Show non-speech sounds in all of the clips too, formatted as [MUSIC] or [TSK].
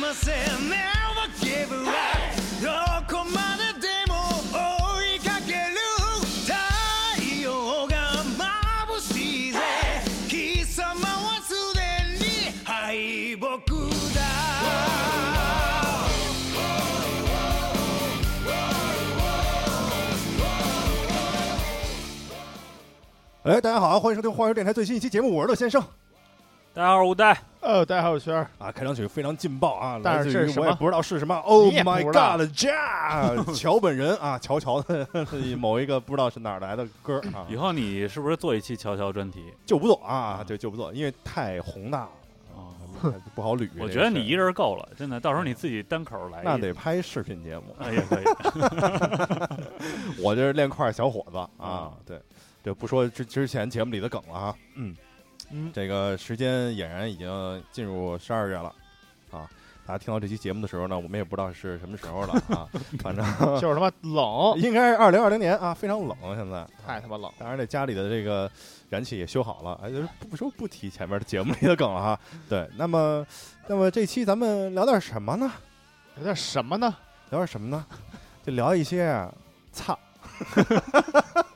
ませ Never give up どこまででも追いかける太陽が眩しいぜ貴様はすでに敗北だ哎，大家好啊，欢迎收听花儿电台最新一期节目，我是乐先生 大家好，我戴。呃，大家好，我轩儿。啊。开场曲非常劲爆啊，但是这是什我也不知道是什么。Oh 你也不 my 知道 God，ja，乔 [LAUGHS] 本人啊，乔乔的 [LAUGHS] 某一个不知道是哪儿来的歌啊，以后你是不是做一期乔乔专题？就不做啊，对，就不做，因为太宏大了啊，[LAUGHS] 不好捋。我觉得你一人够了，真的，到时候你自己单口来一。那得拍视频节目，哎也可以。我这是练块小伙子啊啊，对，这不说之之前节目里的梗了啊，嗯嗯这个时间俨然已经进入十二月了啊。大家听到这期节目的时候呢，我们也不知道是什么时候了啊，[LAUGHS] 反正 [LAUGHS] 就是他妈冷，应该是二零二零年啊，非常冷现在。太他妈冷。当然，这家里的这个燃气也修好了，哎，就是不说不提前面的节目里的梗了哈。对，那么，那么这期咱们聊点什么呢？聊点什么呢？聊点什么呢？就聊一些啊，操，[LAUGHS]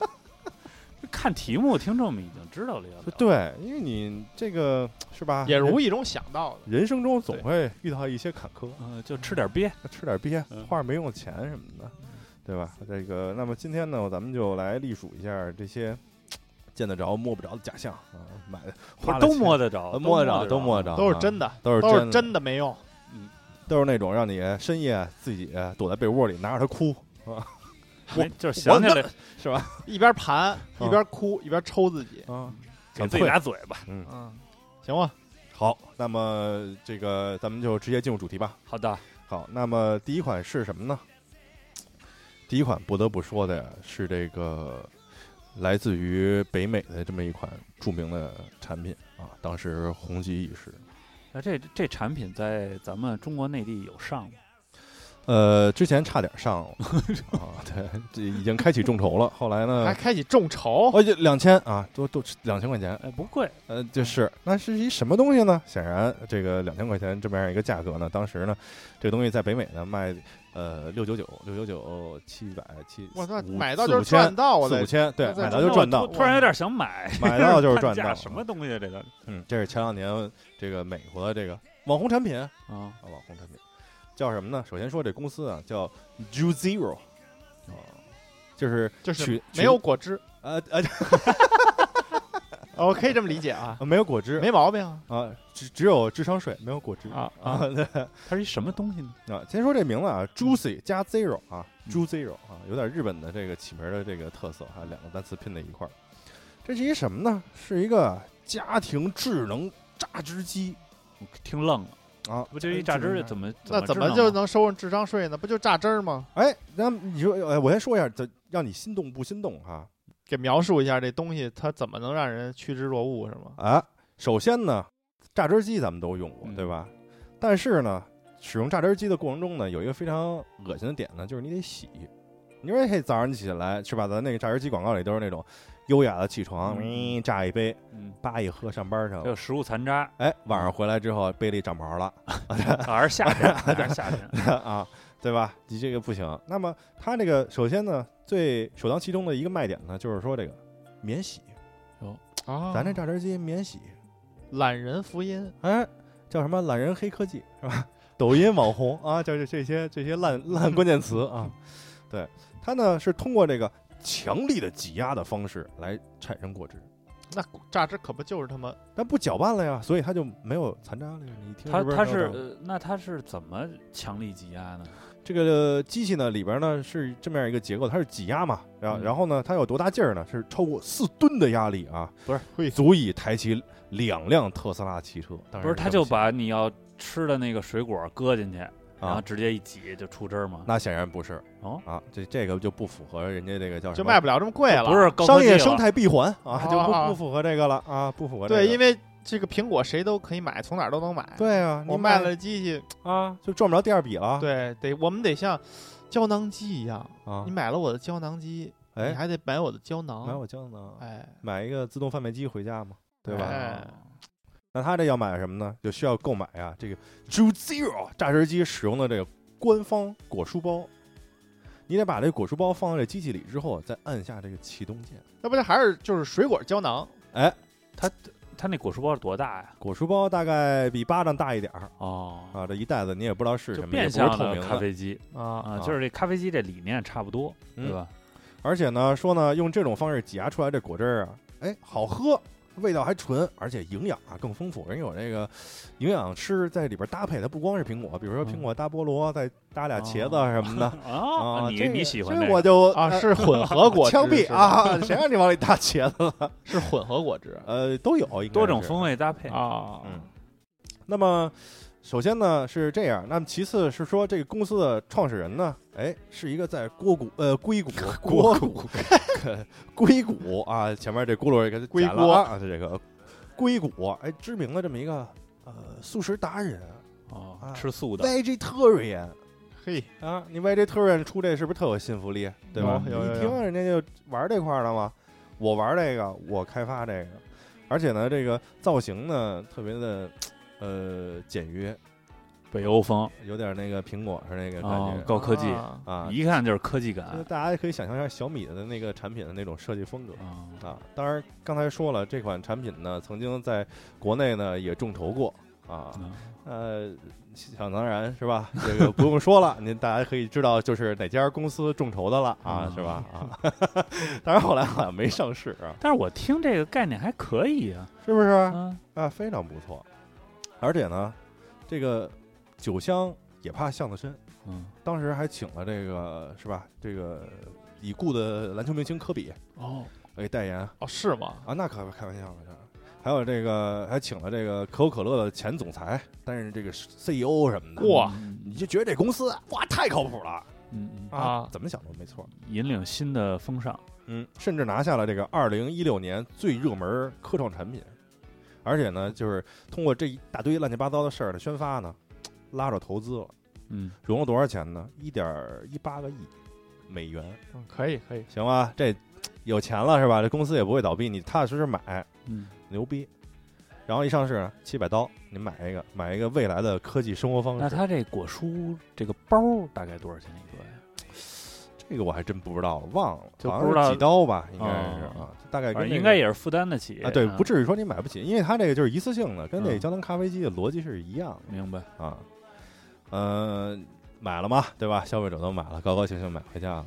看题目，听众们已经知道了要聊。对，因为你这个 [TSK] 是吧，也无意中想到的。人生中总会遇到一些坎坷，嗯，就吃点鳖。吃点鳖，嗯花点没用的钱什么的，对吧？这个，那么今天呢，咱们就来隶属一下这些 [TSK] 见得着摸不着的假象啊，买的花都摸得着，呃摸得着，都摸得着，啊都是真的，都是都是真的真的没用。嗯都是那种让你深夜自己躲在被窝里拿着它哭，没就是想起来是吧？[LAUGHS] 一边盘嗯一边哭一边抽自己。啊，给自己俩嘴巴。嗯，嗯，行吧。好，那么这个咱们就直接进入主题吧。好的，好，那么第一款是什么呢？第一款不得不说的呀，是这个来自于北美的这么一款著名的产品啊，当时红极一时。那这这产品在咱们中国内地有上吗？呃，之前差点上了。[LAUGHS] 啊，对，这已经开启众筹了。后来呢？还，开启众筹，哦，就两千啊，都都两千块钱。哎，不贵，呃，就是。那是一什么东西呢？显然，这个两千块钱这么样一个价格呢，当时呢，这个东西在北美呢卖呃六九九、六九九、七百七，我操，买到就是四五千赚到，我四五千，对，买到就赚到。突。然有点想买，买到就是赚到。[LAUGHS] 什么东西啊？这个？嗯，这是前两年这个美国的这个网红产品。啊，啊，网红产品叫什么呢？首先说这公司啊叫 Ju Zero，啊，就是就是没有果汁。呃呃哦我可以这么理解啊，[LAUGHS] 没有果汁没毛病啊啊，只只有智商税，没有果汁啊啊。对它是一什么东西呢？[LAUGHS] 啊，先说这名字啊，Juicy 加 Zero 啊嗯，Ju Zero 啊，有点日本的这个起名的这个特色啊，两个单词拼在一块儿。这是一什么呢？是一个家庭智能榨汁机听愣了，啊，不就一榨汁儿怎么那怎么就能收上智商税呢？不就榨汁儿吗？哎，那你说，哎，我先说一下，这让你心动不心动哈？给描述一下这东西，它怎么能让人趋之若鹜，是吗？啊，首先呢，榨汁机咱们都用过，嗯对吧？但是呢，使用榨汁机的过程中呢，有一个非常恶心的点呢，就是你得洗。你说嘿，早上起来是吧？咱那个榨汁机广告里都是那种优雅的起床，嗯嗯，榨一杯，嗯，叭一喝上班去了。还有食物残渣，哎，晚上回来之后杯里长毛了还是夏天，还是夏天。[LAUGHS] [LAUGHS] 啊，对吧？你这个不行。那么它这个首先呢，最首当其冲的一个卖点呢，就是说这个免洗，啊咱这榨汁机免洗。懒人福音，哎，叫什么懒人黑科技是吧？[LAUGHS] 抖音网红啊，就是这些这些烂烂关键词啊。对，它呢是通过这个强力的挤压的方式来产生果汁，那榨汁可不就是他妈但不搅拌了呀，所以它就没有残渣了呀。你听它它是呃，那它是怎么强力挤压呢？这个机器呢里边呢是这么样一个结构，它是挤压嘛，然后、嗯然后呢它有多大劲儿呢？是超过四吨的压力啊，不是会足以抬起两辆特斯拉汽车。当然不是，它这么想就把你要吃的那个水果搁进去，然后啊，直接一挤就出汁儿吗？那显然不是哦，啊，这这个就不符合人家这个叫什么就卖不了这么贵了？不是商业生态闭环啊，就不不符合这个了啊，不符合这个。对，因为这个苹果谁都可以买，从哪儿都能买。对啊，你我卖了机器，啊，就赚不着第二笔了。对，得我们得像胶囊机一样，啊你，买了我的胶囊机，你哎，还得买我的胶囊。买我胶囊，哎，买一个自动贩卖机回家嘛，对吧？哎那他这要买什么呢？就需要购买啊这个 Ju Zero 榨汁机使用的这个官方果蔬包。你得把这果蔬包放在这机器里之后，再按下这个启动键。那不就还是就是水果胶囊？哎，它它那果蔬包是多大呀？果蔬包大概比巴掌大一点儿哦，啊，这一袋子你也不知道是就什么，也变相的咖啡机啊啊，啊就是这咖啡机这理念差不多，嗯对吧？而且呢，说呢，用这种方式挤压出来这果汁儿啊，哎，好喝，味道还纯，而且营养啊更丰富。人有这个营养师在里边搭配，它不光是苹果，比如说苹果搭菠萝，再搭俩茄子什么的 [LAUGHS] 啊，你你喜欢这个我就啊，呃是混合果汁，[LAUGHS] 枪毙！啊！[LAUGHS] 谁让你往里搭茄子了？是混合果汁呃，都有，多种风味搭配啊。嗯，那么首先呢是这样，那么其次是说这个公司的创始人呢，哎，是一个在锅谷呃硅谷 [LAUGHS] [LAUGHS] 硅谷硅谷啊，前面这轱辘给它剪了啊，这个硅谷哎知名的这么一个呃素食达人哦啊，吃素的，vegetarian。嘿，啊，你 vegetarian 出这是不是特有信服力？对吧？你一听人家就玩这块儿的嘛，我玩这个，我开发这个，而且呢，这个造型呢特别的呃简约，北欧风。有点那个苹果是那个感哦觉，高科技，啊。啊，一看就是科技就是感大家可以想象一下小米的那个产品的那种设计风格。啊。啊。当然，刚才说了，这款产品呢曾经在国内呢也众筹过。啊，嗯。呃，想当然是吧？[LAUGHS] 这个不用说了，您大家可以知道就是哪家公司众筹的了。啊，嗯是吧？啊，[LAUGHS] 当然后来好像没上市啊，但是我听这个概念还可以啊，是不是？啊，啊，非常不错。而且呢，这个酒香也怕巷子深，嗯，当时还请了这个是吧？这个已故的篮球明星科比哦，给代言哦，是吗？啊，那可开玩笑了，这还有这个还请了这个可口可乐的前总裁担任这个 CEO 什么的，哇嗯你就觉得这公司哇太靠谱了嗯嗯，啊怎么想都没错。引领新的风尚，嗯，甚至拿下了这个二零一六年最热门科创产品，而且呢，就是通过这一大堆乱七八糟的事儿的宣发呢，[TSK] 拉着投资了，嗯，融了多少钱呢？一点一八个亿美元，嗯，可以可以，行吧？这 [TSK] 有钱了是吧？这公司也不会倒闭，你踏踏实实买，嗯，牛逼。然后一上市呢，七百刀，你买一个，买一个未来的科技生活方式。那它这果蔬这个包儿大概多少钱一个呀？这个我还真不知道，忘了，好像就不知道是几刀吧，应该是哦啊，大概应该也是负担得起啊，对，不至于说你买不起，因为它这个就是一次性的，跟那嗯胶囊咖啡机的逻辑是一样明白，啊。呃，买了嘛，对吧？消费者都买了，高高兴兴买回家了。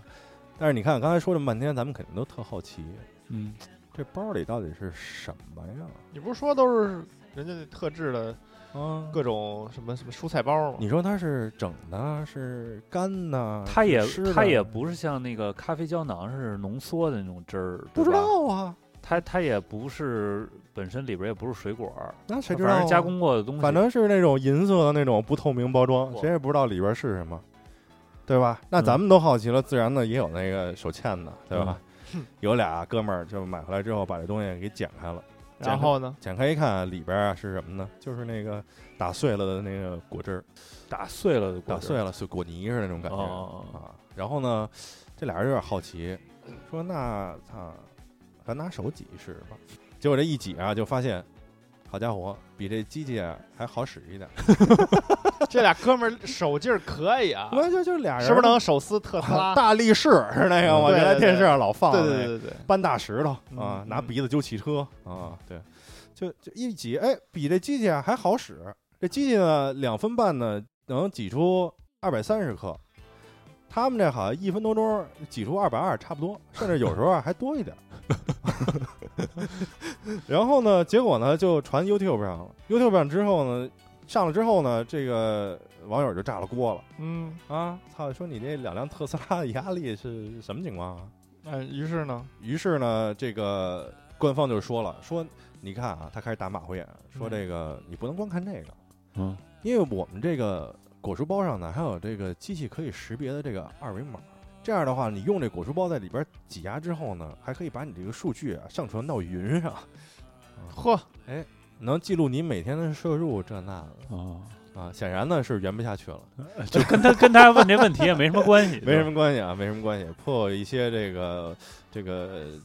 但是你看，刚才说这么半天，咱们肯定都特好奇，嗯，这包里到底是什么呀？你不是说都是人家特制的啊，各种什么什么蔬菜包吗？你说它是整的，是干的？它也它也不是像那个咖啡胶囊是浓缩的那种汁儿，不知，道啊，它它也不是本身里边也不是水果，那谁知道、啊？反正加工过的东西，反正是那种银色的那种不透明包装，谁也不知道里边是什么，对吧？那嗯咱们都好奇了，自然呢也有那个手欠的，对吧？嗯 [LAUGHS] 有俩哥们儿就买回来之后把这东西给剪开了，然后呢？剪开一看里边啊是什么呢？就是那个打碎了的那个果汁儿，打碎了的果汁打碎了是果泥似的那种感觉、哦啊。然后呢，这俩人有点好奇，说那他，咱拿手挤试试吧。结果这一挤啊，就发现，好家伙，比这机器啊还好使一点。[LAUGHS] 这俩哥们儿手劲儿可以啊，我就就俩人，是不是能手撕特斯拉？[LAUGHS] 大力士是那个吗？对原来电视上老放对对对对对，搬大石头啊嗯，拿鼻子揪汽车啊，对，就就一挤，哎，比这机器啊还好使。这机器呢，两分半呢能挤出二百三十克，他们这好像一分多钟挤出二百二，差不多，甚至有时候啊还多一点。[LAUGHS] 然后呢，结果呢就传 YouTube 上了，YouTube 上之后呢，上了之后呢，这个网友就炸了锅了。嗯，啊，操！说你这两辆特斯拉的压力是什么情况啊？哎，于是呢，于是呢，这个官方就说了，说你看啊，他开始打马虎眼，说嗯这个你不能光看这个，嗯，因为我们这个果蔬包上呢，还有这个机器可以识别的这个二维码。这样的话，你用这果蔬包在里边挤压之后呢，还可以把你这个数据啊上传到云上，[LAUGHS] 嚯，哎能记录你每天的摄入这那的啊，啊。显然呢是圆不下去了。就跟他跟他问这问题也没什么关系，[LAUGHS] 没什么关系啊，没什么关系。颇有一些这个这个呃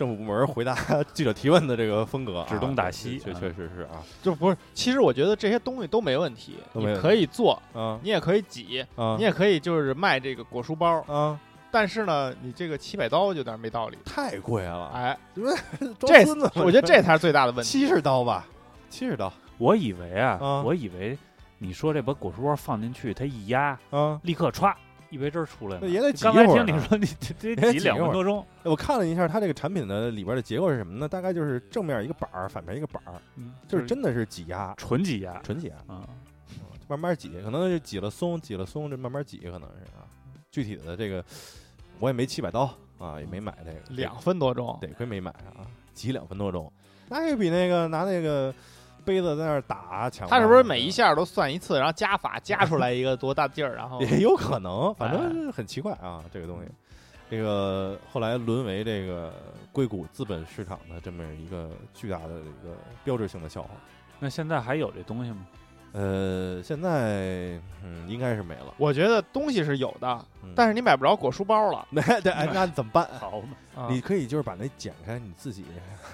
政府部门回答记者提问的这个风格啊，指东打西确啊。确实是啊。就不是，其实我觉得这些东西都没问题，你可以做，嗯。你也可以挤，啊你也可以就是卖这个果蔬包，嗯，但是呢，你这个七百刀有点没道理。太贵了，哎，[LAUGHS] 这我觉得这才是最大的问题。七十刀吧，七十刀。我以为啊，啊我以为你说这把果蔬包放进去，它一压，啊。立刻歘，一杯汁儿出来了。那也得挤刚才一会儿呢听你说你这 [LAUGHS] 也这挤得挤两分多钟，我看了一下它这个产品的里边的结构是什么呢？大概就是正面一个板儿，反面一个板儿，嗯，就是真的是挤压，纯挤压纯挤压，啊。慢慢挤，可能是挤了松，挤了松，这慢慢挤，可能是啊。具体的这个我也没七百刀啊，也没买这个两分多钟，得亏没买啊，挤两分多钟，那也比那个拿那个杯子在那儿打抢。他是不是每一下都算一次，然后加法加出来一个多大劲儿，然后也有可能，反哎正很奇怪啊，这个东西。这个后来沦为这个硅谷资本市场的这么一个巨大的一个标志性的笑话。那现在还有这东西吗？呃，现在嗯应该是没了，我觉得东西是有的，嗯但是你买不着果蔬包了，[LAUGHS] 那对，哎那怎么办？好嘛，[LAUGHS] 啊你可以就是把那剪开，你自己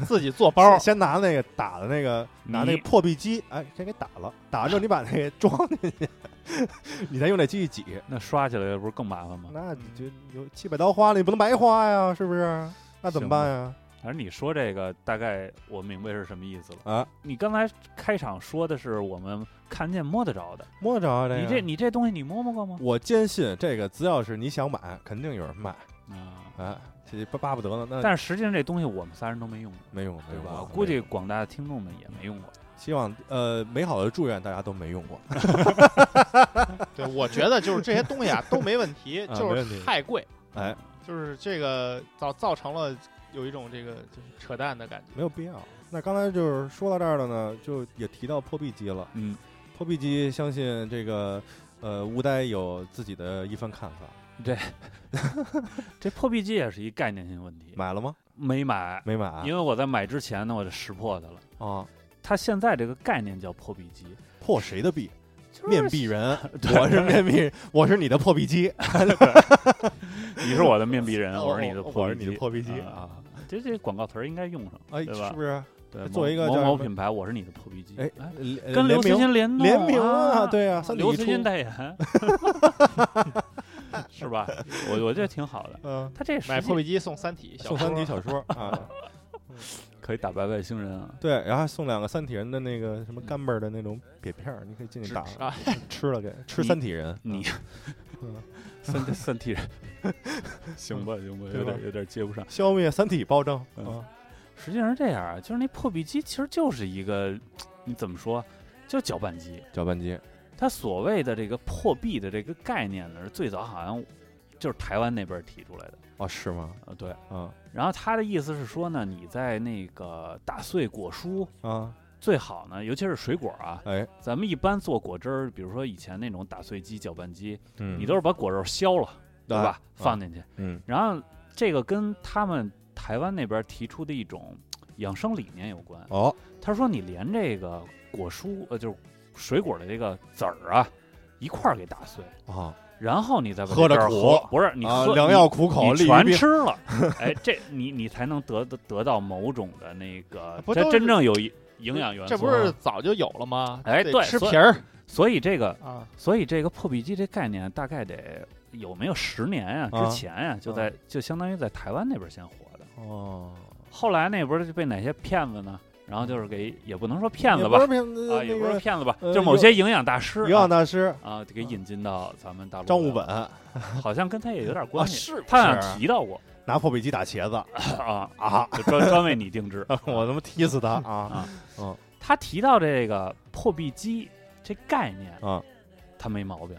自己做包先，先拿那个打的那个拿那你个破壁机，哎，先给打了，打完之后你把那个装进去，[LAUGHS] 你再用那机器挤，那刷起来不是更麻烦吗？那你就有七百刀花了，你不能白花呀，是不是？那怎么办呀？反正你说这个，大概我明白是什么意思了。啊，你刚才开场说的是我们看见摸得着的，摸得着啊这个你这你这东西你摸摸过吗？我坚信这个，只要是你想买，肯定有人卖。啊，哎，这巴巴不得呢，那但是实际上这东西我们仨人都没用过，没用过，没对吧？用过。我估计广大的听众们也没用过。希望呃美好的祝愿大家都没用过。[LAUGHS] [LAUGHS] 对，我觉得就是这些东西啊都没问题，啊就是太贵，哎，就是这个造造成了有一种这个就是扯淡的感觉。没有必要。那刚才就是说到这儿了呢，就也提到破壁机了。嗯，破壁机，相信这个呃吴呆有自己的一番看法。对 [LAUGHS] 这破壁机也是一概念性问题，买了吗？没买，没买啊因为我在买之前呢，我就识破它了。啊？它现在这个概念叫破壁机，破谁的壁？就是面壁人，[LAUGHS] 对我是面壁人，我是你的破壁机，[LAUGHS] 你是我的面壁人，哦我是你的我是你的破壁机啊！这这广告词儿应该用上，哎，对吧是不是？对，作为一个某某某品牌，我是你的破壁机，哎，跟刘慈联名欣联联名啊，啊，对啊，刘慈欣代言，[LAUGHS] 是吧？我我觉得挺好的。嗯，他这买破壁机送《三体》小送三体说小说 [LAUGHS] 啊，[LAUGHS] 可以打败外星人啊！对，然后送两个三体人的那个什么干巴儿的那种瘪片儿，你可以进去打啊，吃了给吃三体人，你嗯三 [LAUGHS] 三体人，行 [LAUGHS] 吧行吧，有点有点接不上。消灭三体暴政嗯啊，实际上是这样啊，就是那破壁机其实就是一个，你怎么说，就是搅拌机。搅拌机它所谓的这个破壁的这个概念呢，是最早好像就是台湾那边提出来的。哦，是吗？啊，对。嗯然后他的意思是说呢，你在那个打碎果蔬啊，最好呢，尤其是水果啊，哎，咱们一般做果汁儿，比如说以前那种打碎机、搅拌机，嗯，你都是把果肉削了，对吧？啊。放进去，嗯。然后这个跟他们台湾那边提出的一种养生理念有关。哦，他说你连这个果蔬，呃，就是水果的这个籽儿啊，一块儿给打碎，啊。然后你再把喝着苦喝不是你啊，喝良药苦口，你全吃了，[LAUGHS] 哎，这你你才能得得得到某种的那个，这不都是真正有营营养元素。这不是早就有了吗？哎得对吃皮儿所以这个，啊，所以这个破壁机这概念大概得有没有十年呀、啊之前呀、就在就相当于在台湾那边先火的。哦，后来那不是就被哪些骗子呢？然后就是给也不能说骗子吧啊，也那个不是骗子吧，呃就某些营养大师营养啊大师啊，给引进到咱们大陆。张悟本，啊，[LAUGHS] 好像跟他也有点关系，是他好像提到过拿破壁机打茄子，啊 [LAUGHS] 啊，就专专为你定制。[LAUGHS] 我他妈踢死他啊啊嗯他提到这个破壁机这概念，啊！他没毛病。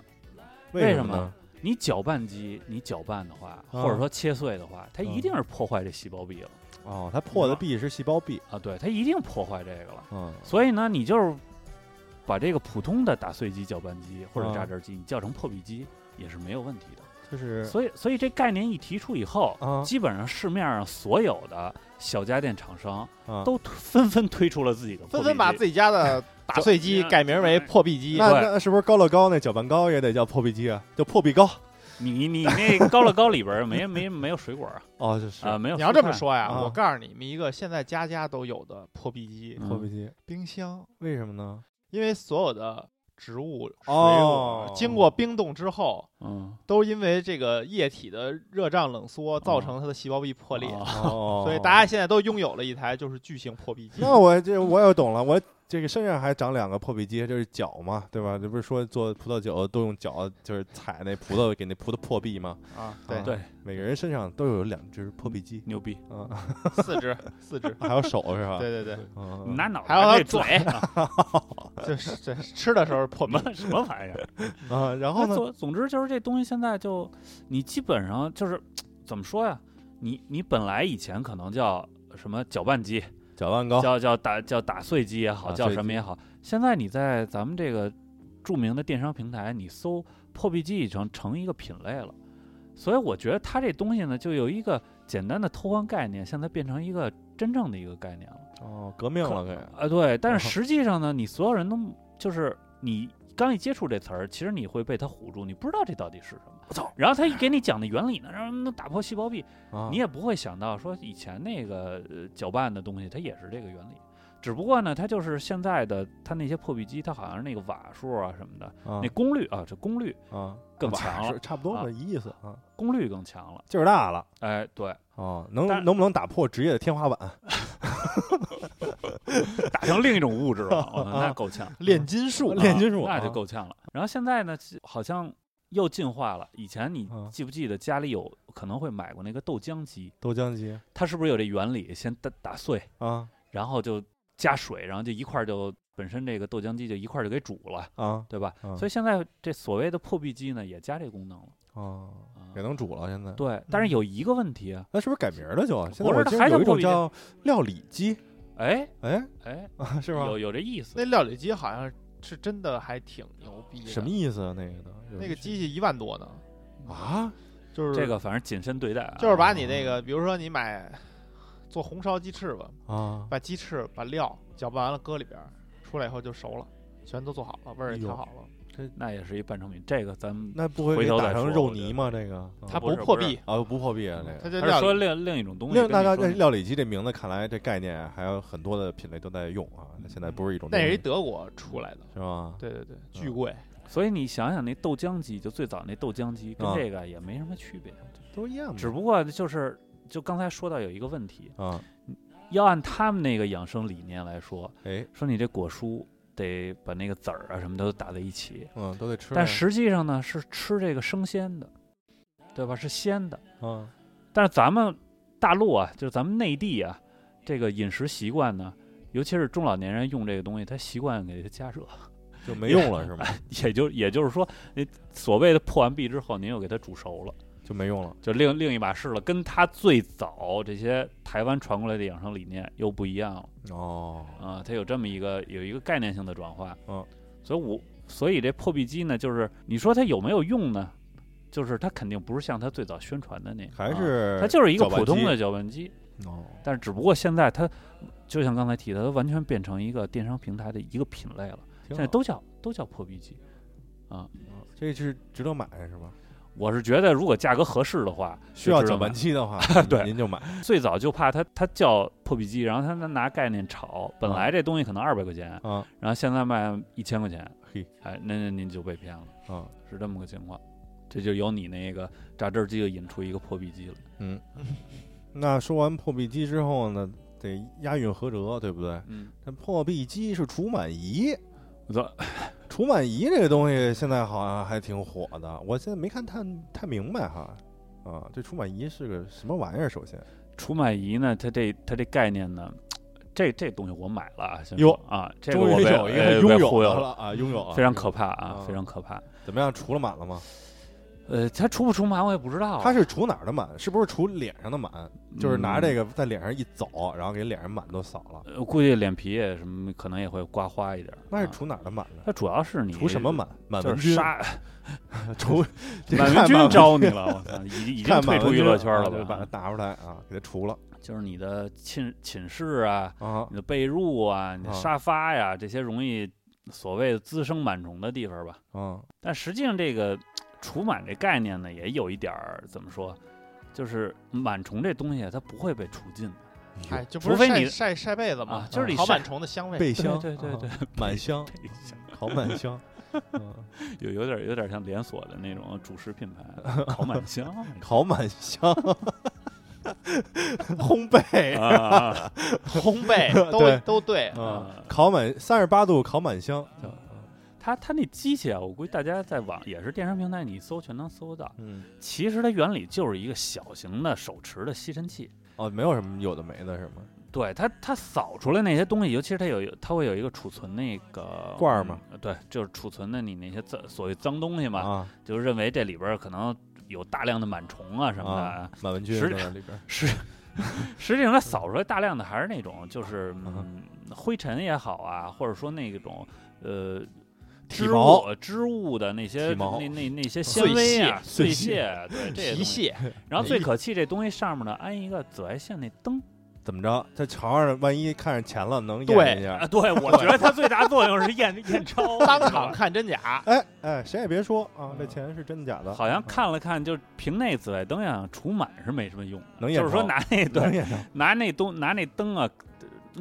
为什么？你搅拌机，你搅拌的话，啊或者说切碎的话，它嗯一定是破坏这细胞壁了哦，它破的壁是细胞壁，啊！对，它一定破坏这个了。嗯所以呢，你就是把这个普通的打碎机、搅拌机或者啊榨汁机，你叫成破壁机也是没有问题的。就是所以，所以这概念一提出以后，啊基本上市面上所有的小家电厂商啊，都纷纷推出了自己的破壁机纷纷把自己家的打碎机改名为破壁机。那对那是不是高乐高那搅拌糕也得叫破壁机啊？叫破壁糕你你你那高乐高里边儿没没没有水果啊？哦，就是啊，没有。你要这么，说呀，啊我告诉你们一个现在家家都有的破壁机嗯破壁机，冰箱，为什么呢？因为所有的植物、水哦。果经过冰冻之后，嗯，都因为这个液体的热胀冷缩造成它的细胞壁破裂，哦，[LAUGHS] 所以大家现在都拥有了一台就是巨型破壁机。那我这我也懂了，我这个身上还长两个破壁机，就是脚嘛，对吧？这不是说做葡萄酒都用脚就是踩那葡萄给那葡萄破壁吗？啊，对啊，对，每个人身上都有两只破壁机牛逼，啊，[LAUGHS] 四只，四只，还有手是吧？对对对，嗯，你拿脑还有嘴，就 [LAUGHS] 是这吃的时候破么什么玩意儿？[LAUGHS] 啊，然后呢？总总之就是这东西现在就你基本上就是怎么说呀？你你本来以前可能叫什么搅拌机，搅拌糕叫叫打叫打碎机也好，叫什么也好，现在你在咱们这个著名的电商平台，你搜破壁机已经成一个品类了。所以我觉得它这东西呢，就有一个简单的偷换概念，现在变成一个真正的一个概念了。哦，革命了，给啊，对，但哦是实际上呢，你所有人都就是你刚一接触这词儿，其实你会被它唬住，你不知道这到底是什么。我操然后他一给你讲的原理呢，让人能打破细胞壁，啊，你也不会想到说以前那个呃搅拌的东西，它也是这个原理。只不过呢，它就是现在的它那些破壁机，它好像是那个瓦数啊什么的，啊那功率啊，这功率啊更强了是差不多啊的意思啊，功率更强了。劲儿大了哎，对，哦，能但能不能打破职业的天花板？[LAUGHS] 打成另一种物质了，[LAUGHS] 那啊够呛。炼金术，炼金术那就啊够呛了。然后现在呢，好像又进化了。以前你嗯记不记得家里有可能会买过那个豆浆机？豆浆机它是不是有这原理？先打打碎，啊然后就加水，然后就一块儿就本身这个豆浆机就一块儿就给煮了，啊对吧？嗯所以现在这所谓的破壁机呢，也加这功能了。啊，啊也能煮了现在。对，但是有一个问题啊，那是不是改名儿了就？现在不是它我记得有一种叫料理机，哎哎，哎，啊是吧有？有这意思那。料理机好像是真的还挺牛逼的。什么意思啊？那个的有那个机器一万多呢，啊，就是这个反正谨慎对待啊，就是把你那个，比如说你买做红烧鸡翅吧，啊，把鸡翅把料搅拌完了搁里边儿，出来以后就熟了，全都做好了，味儿也调好了。那也是一半成品。这个咱们那不会回给打成肉泥吗？这个它不是不是破壁，啊不破壁啊，这它个。还是说理。另另一种东西另跟你说那。那那料理机这名字，看来这概念还有很多的品类都在用啊。那现在不是一种东西，那是一德国出来的，是吧？对对对，巨贵。所以你想想，那豆浆机就最早那豆浆机跟啊这个也没什么区别，都一样的。只不过就是就刚才说到有一个问题，啊，要按他们那个养生理念来说，哎，说你这果蔬得把那个籽儿啊什么的都打在一起，嗯，都得吃。但实际上呢是吃这个生鲜的，对吧？是鲜的。嗯，但是咱们大陆啊，就是咱们内地啊，这个饮食习惯呢，尤其是中老年人用这个东西，他习惯给它加热。就没用了是吗？[LAUGHS] 也就也就是说，那所谓的破完壁之后，您又给它煮熟了，就没用了。就另另一把式了，跟它最早这些台湾传过来的养生理念又不一样了哦，啊、它有这么一个有一个概念性的转换，嗯，所以我所以这破壁机呢，就是你说它有没有用呢？就是它肯定不是像它最早宣传的那个，啊还是它就是一个普通的搅拌机，哦，但是只不过现在它就像刚才提的，它完全变成一个电商平台的一个品类了，现在都叫都叫破壁机。啊这是值得买是吧？我是觉得，如果价格合适的话，需要搅拌机的话，[LAUGHS] 对您就买。最早就怕它它叫破壁机，然后他拿概念炒，本来这东西可能二百块钱，啊然后现在卖一千块钱，嘿哎，那那您就被骗了，啊，是这么个情况。这就由你那个榨汁机就引出一个破壁机了。嗯。[LAUGHS] 那说完破壁机之后呢，得押韵合辙，对不对？嗯，这破壁机是除螨仪，我说除螨仪这个东西现在好像还挺火的，我现在没看太太明白哈。啊，这除螨仪是个什么玩意儿？首先，除螨仪呢，它这它这概念呢，这这东西我买了哟啊，这个终我有一个哎拥有了，啊，拥有了，非常可怕啊啊，非常可怕。怎么样？除了螨了吗？呃，他除不除螨我也不知道啊，它是除哪儿的螨？是不是除脸上的螨？就是拿这个，在脸上一走，然后给脸上螨都扫了。呃估计脸皮也什么可能也会刮花一点那是除哪儿的螨呢？它主要是你除什么螨？螨就蚊菌。是杀 [LAUGHS] 除 [LAUGHS] 螨文军招你了，我操，已经已经看退出娱乐圈了啊就把它吧？打出来啊，给它除了就是你的寝寝室啊，啊你的被褥啊，你的啊沙发呀，这些容易所谓滋生螨虫的地方吧。啊但实际上，这个除螨这概念呢，也有一点儿怎么说，就是螨虫这东西它不会被除尽的。哎，就不是除非你晒晒晒被子嘛啊，就是你烤螨虫的香味。被香，对对对啊，满香，烤满香，[LAUGHS] 嗯有有点有点像连锁的那种主食品牌，[LAUGHS] 烤满香 [LAUGHS] 烤满香，烘焙，啊，烘焙都对都对，啊，烤满三十八度烤满香，它它那机器啊，我估计大家在网也是电商平台，你搜全能搜到。嗯，其实它原理就是一个小型的手持的吸尘器。哦，没有什么有的没的，是吗？对它，它扫出来那些东西，尤其是它有，它会有一个储存那个罐儿嘛嗯对，就是储存的你那些脏所谓脏东西嘛，啊就是认为这里边儿可能有大量的螨虫啊什么的。啊，满文军实都在里边儿，[LAUGHS] 实实际上它扫出来大量的还是那种就是嗯嗯灰尘也好啊，或者说那种呃织物织物的那些那那那些纤维啊碎碎屑，对这些皮。屑，然后最可气这东西上面呢安一个紫外线那灯怎么着？在墙上万一看上钱了，能验一下啊，？对我觉得它最大作用是验 [LAUGHS] 验钞，当场看真假。哎哎，谁也别说啊，这钱是真的假的？好像看了看，就凭那紫外灯呀，除螨是没什么用的，能验就是说拿那能对验上拿那东拿那灯啊，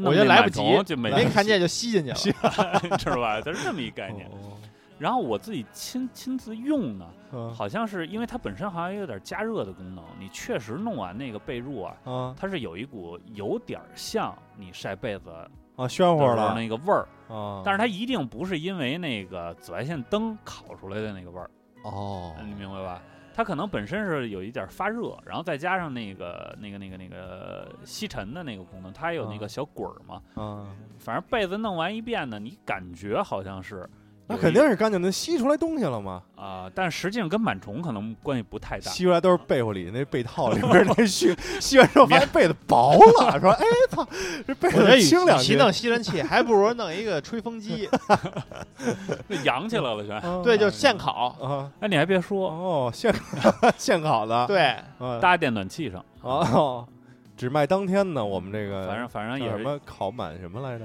我觉得来不及就没没看见就吸进去了。[LAUGHS] 知道吧？它是这么一概念。哦然后我自己亲亲自用呢，嗯好像是因为它本身好像有点加热的功能，你确实弄完那个被褥啊，啊它是有一股有点像你晒被子啊，喧乎了那个味儿，啊！但是它一定不是因为那个紫外线灯烤出来的那个味儿，哦，你明白吧？它可能本身是有一点发热，然后再加上那个那个那个那个吸尘的那个功能，它有那个啊小滚儿嘛。嗯，反正被子弄完一遍呢，你感觉好像是那肯定是干净的，吸出来东西了嘛。啊、但实际上跟螨虫可能关系不太大。吸出来都是被窝里那被套里边那絮，[LAUGHS] 吸完之后发现被子薄了，说哎操，这被子轻两斤。弄吸尘器，还不如弄一个吹风机。那扬起来了全。啊对，就现烤。啊哎，你还别说，哦，现 [LAUGHS] 现烤的，对，啊搭电暖气上，哦，只卖当天呢。我们这个反正反正也是么烤满什么来着？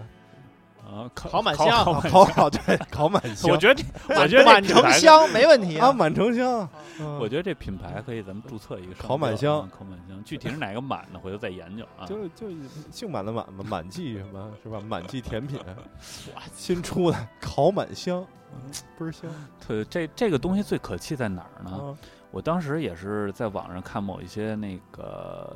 啊，烤烤满香烤烤烤对，烤满 [LAUGHS] 香。我觉得这，我觉得这满品牌，城香没问题啊，。满城香。嗯我觉得这品牌可以咱们注册一个烤满香烤满香，具体是哪个满呢？回头再研究啊。就就姓满的满嘛，满记什么是吧？满记甜品，哇新出的烤满香，倍儿香对，这这个东西最可气在哪儿呢？啊！我当时也是在网上看某一些那个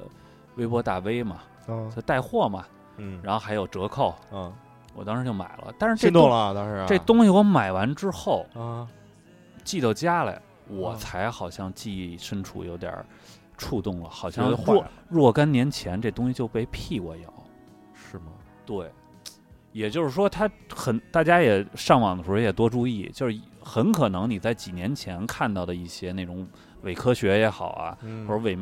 微博大 V 嘛，啊他带货嘛，嗯然后还有折扣，啊，我当时就买了。但是这东心动了啊，当时啊这东西我买完之后啊寄到家来，我啊才好像记忆深处有点触动了，好像若若干年前这东西就被屁股咬。是吗？对，也就是说，它很，大家也上网的时候也多注意，就是很可能你在几年前看到的一些那种伪科学也好啊，嗯或者伪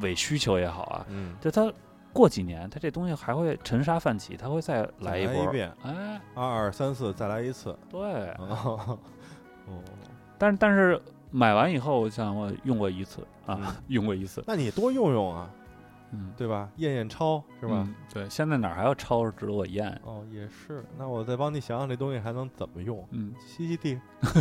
伪需求也好啊，嗯，就它过几年，它这东西还会沉沙泛起，它会再来一波。再一遍，哎，二二三四再来一次。对，哦，哦，[LAUGHS] 但是但是买完以后，我想我用过一次啊，嗯用过一次，那你多用用啊，嗯，对吧？验验钞是吧？嗯？对，现在哪儿还有钞值得我验？哦，也是。那我再帮你想想这东西还能怎么用？嗯，吸吸地，[LAUGHS]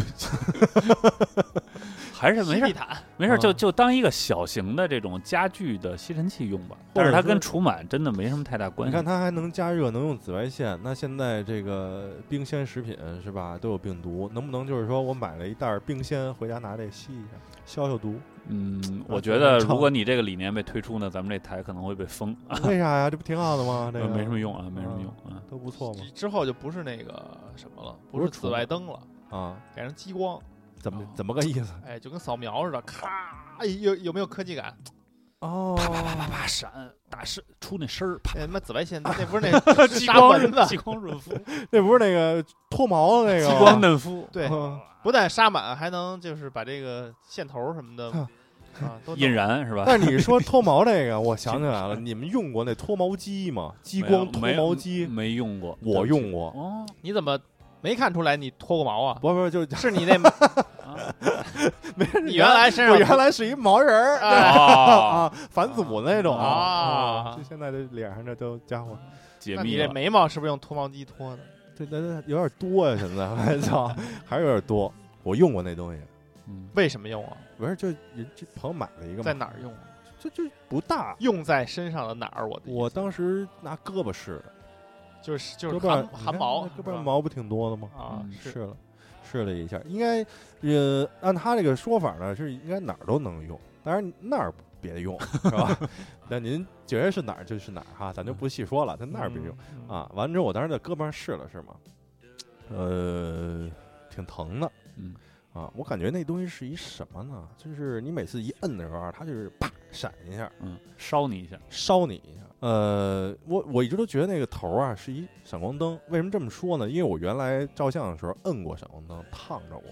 还是没事没事儿，就啊就当一个小型的这种家具的吸尘器用吧。但是它跟除螨真的没什么太大关系。你看它还能加热，能用紫外线。那现在这个冰鲜食品是吧，都有病毒，能不能就是说我买了一袋儿冰鲜，回家拿这吸一下，消消毒？嗯，啊我觉得如果你这个理念被推出呢，咱们这台可能会被封，为 [LAUGHS] 啥呀？这不挺好的吗？这个没什么用啊，没什么用啊。都不错嘛。之后就不是那个什么了，不是紫不是除外灯了，啊，改成激光，怎么哦怎么个意思？哎，就跟扫描似的，咔，哎有有没有科技感？哦，啪啪啪啪啪闪，打声出那声儿，啪，哎，他妈紫外线那不是那个激杀光蚊子，激光润肤，[LAUGHS] 那不是那个脱毛的那个吗激光嫩肤，对，嗯不但杀螨，还能就是把这个线头什么的啊都引燃是吧？但是你说脱毛这个，我想起来了，[LAUGHS] 你们用过那脱毛机吗？激光脱毛机，没用过，我用过。哦，你怎么没看出来你脱过毛啊？不不，就是你那，[LAUGHS] 你原来身我上原来是一毛人儿 [LAUGHS] 啊，反祖那种啊就现在这脸上这都家伙，解密了。那你这眉毛是不是用脱毛机脱的？这那那有点多呀，现在我操，[LAUGHS] 还是有点多。我用过那东西，嗯，为什么用啊？不是就人这朋友买了一个嘛，在哪儿用啊？就就不大。用在身上的哪儿？我的我当时拿胳膊试的，就是就是胳膊汗汗毛胳膊上毛不挺多的吗？啊嗯，是试了，试了一下，应该呃按他这个说法呢，是应该哪儿都能用，当然那儿别用是吧？[LAUGHS] 那您觉得是哪儿就是哪儿哈，咱就不细说了，在那儿别用。嗯啊。完了之后，我当时在胳膊上试了是吗，呃，挺疼的。嗯啊，我感觉那东西是一什么呢？就是你每次一摁的时候，它就是啪闪一下，嗯，烧你一下，烧你一下。呃，我我一直都觉得那个头啊是一闪光灯。为什么这么说呢？因为我原来照相的时候摁过闪光灯，烫着我。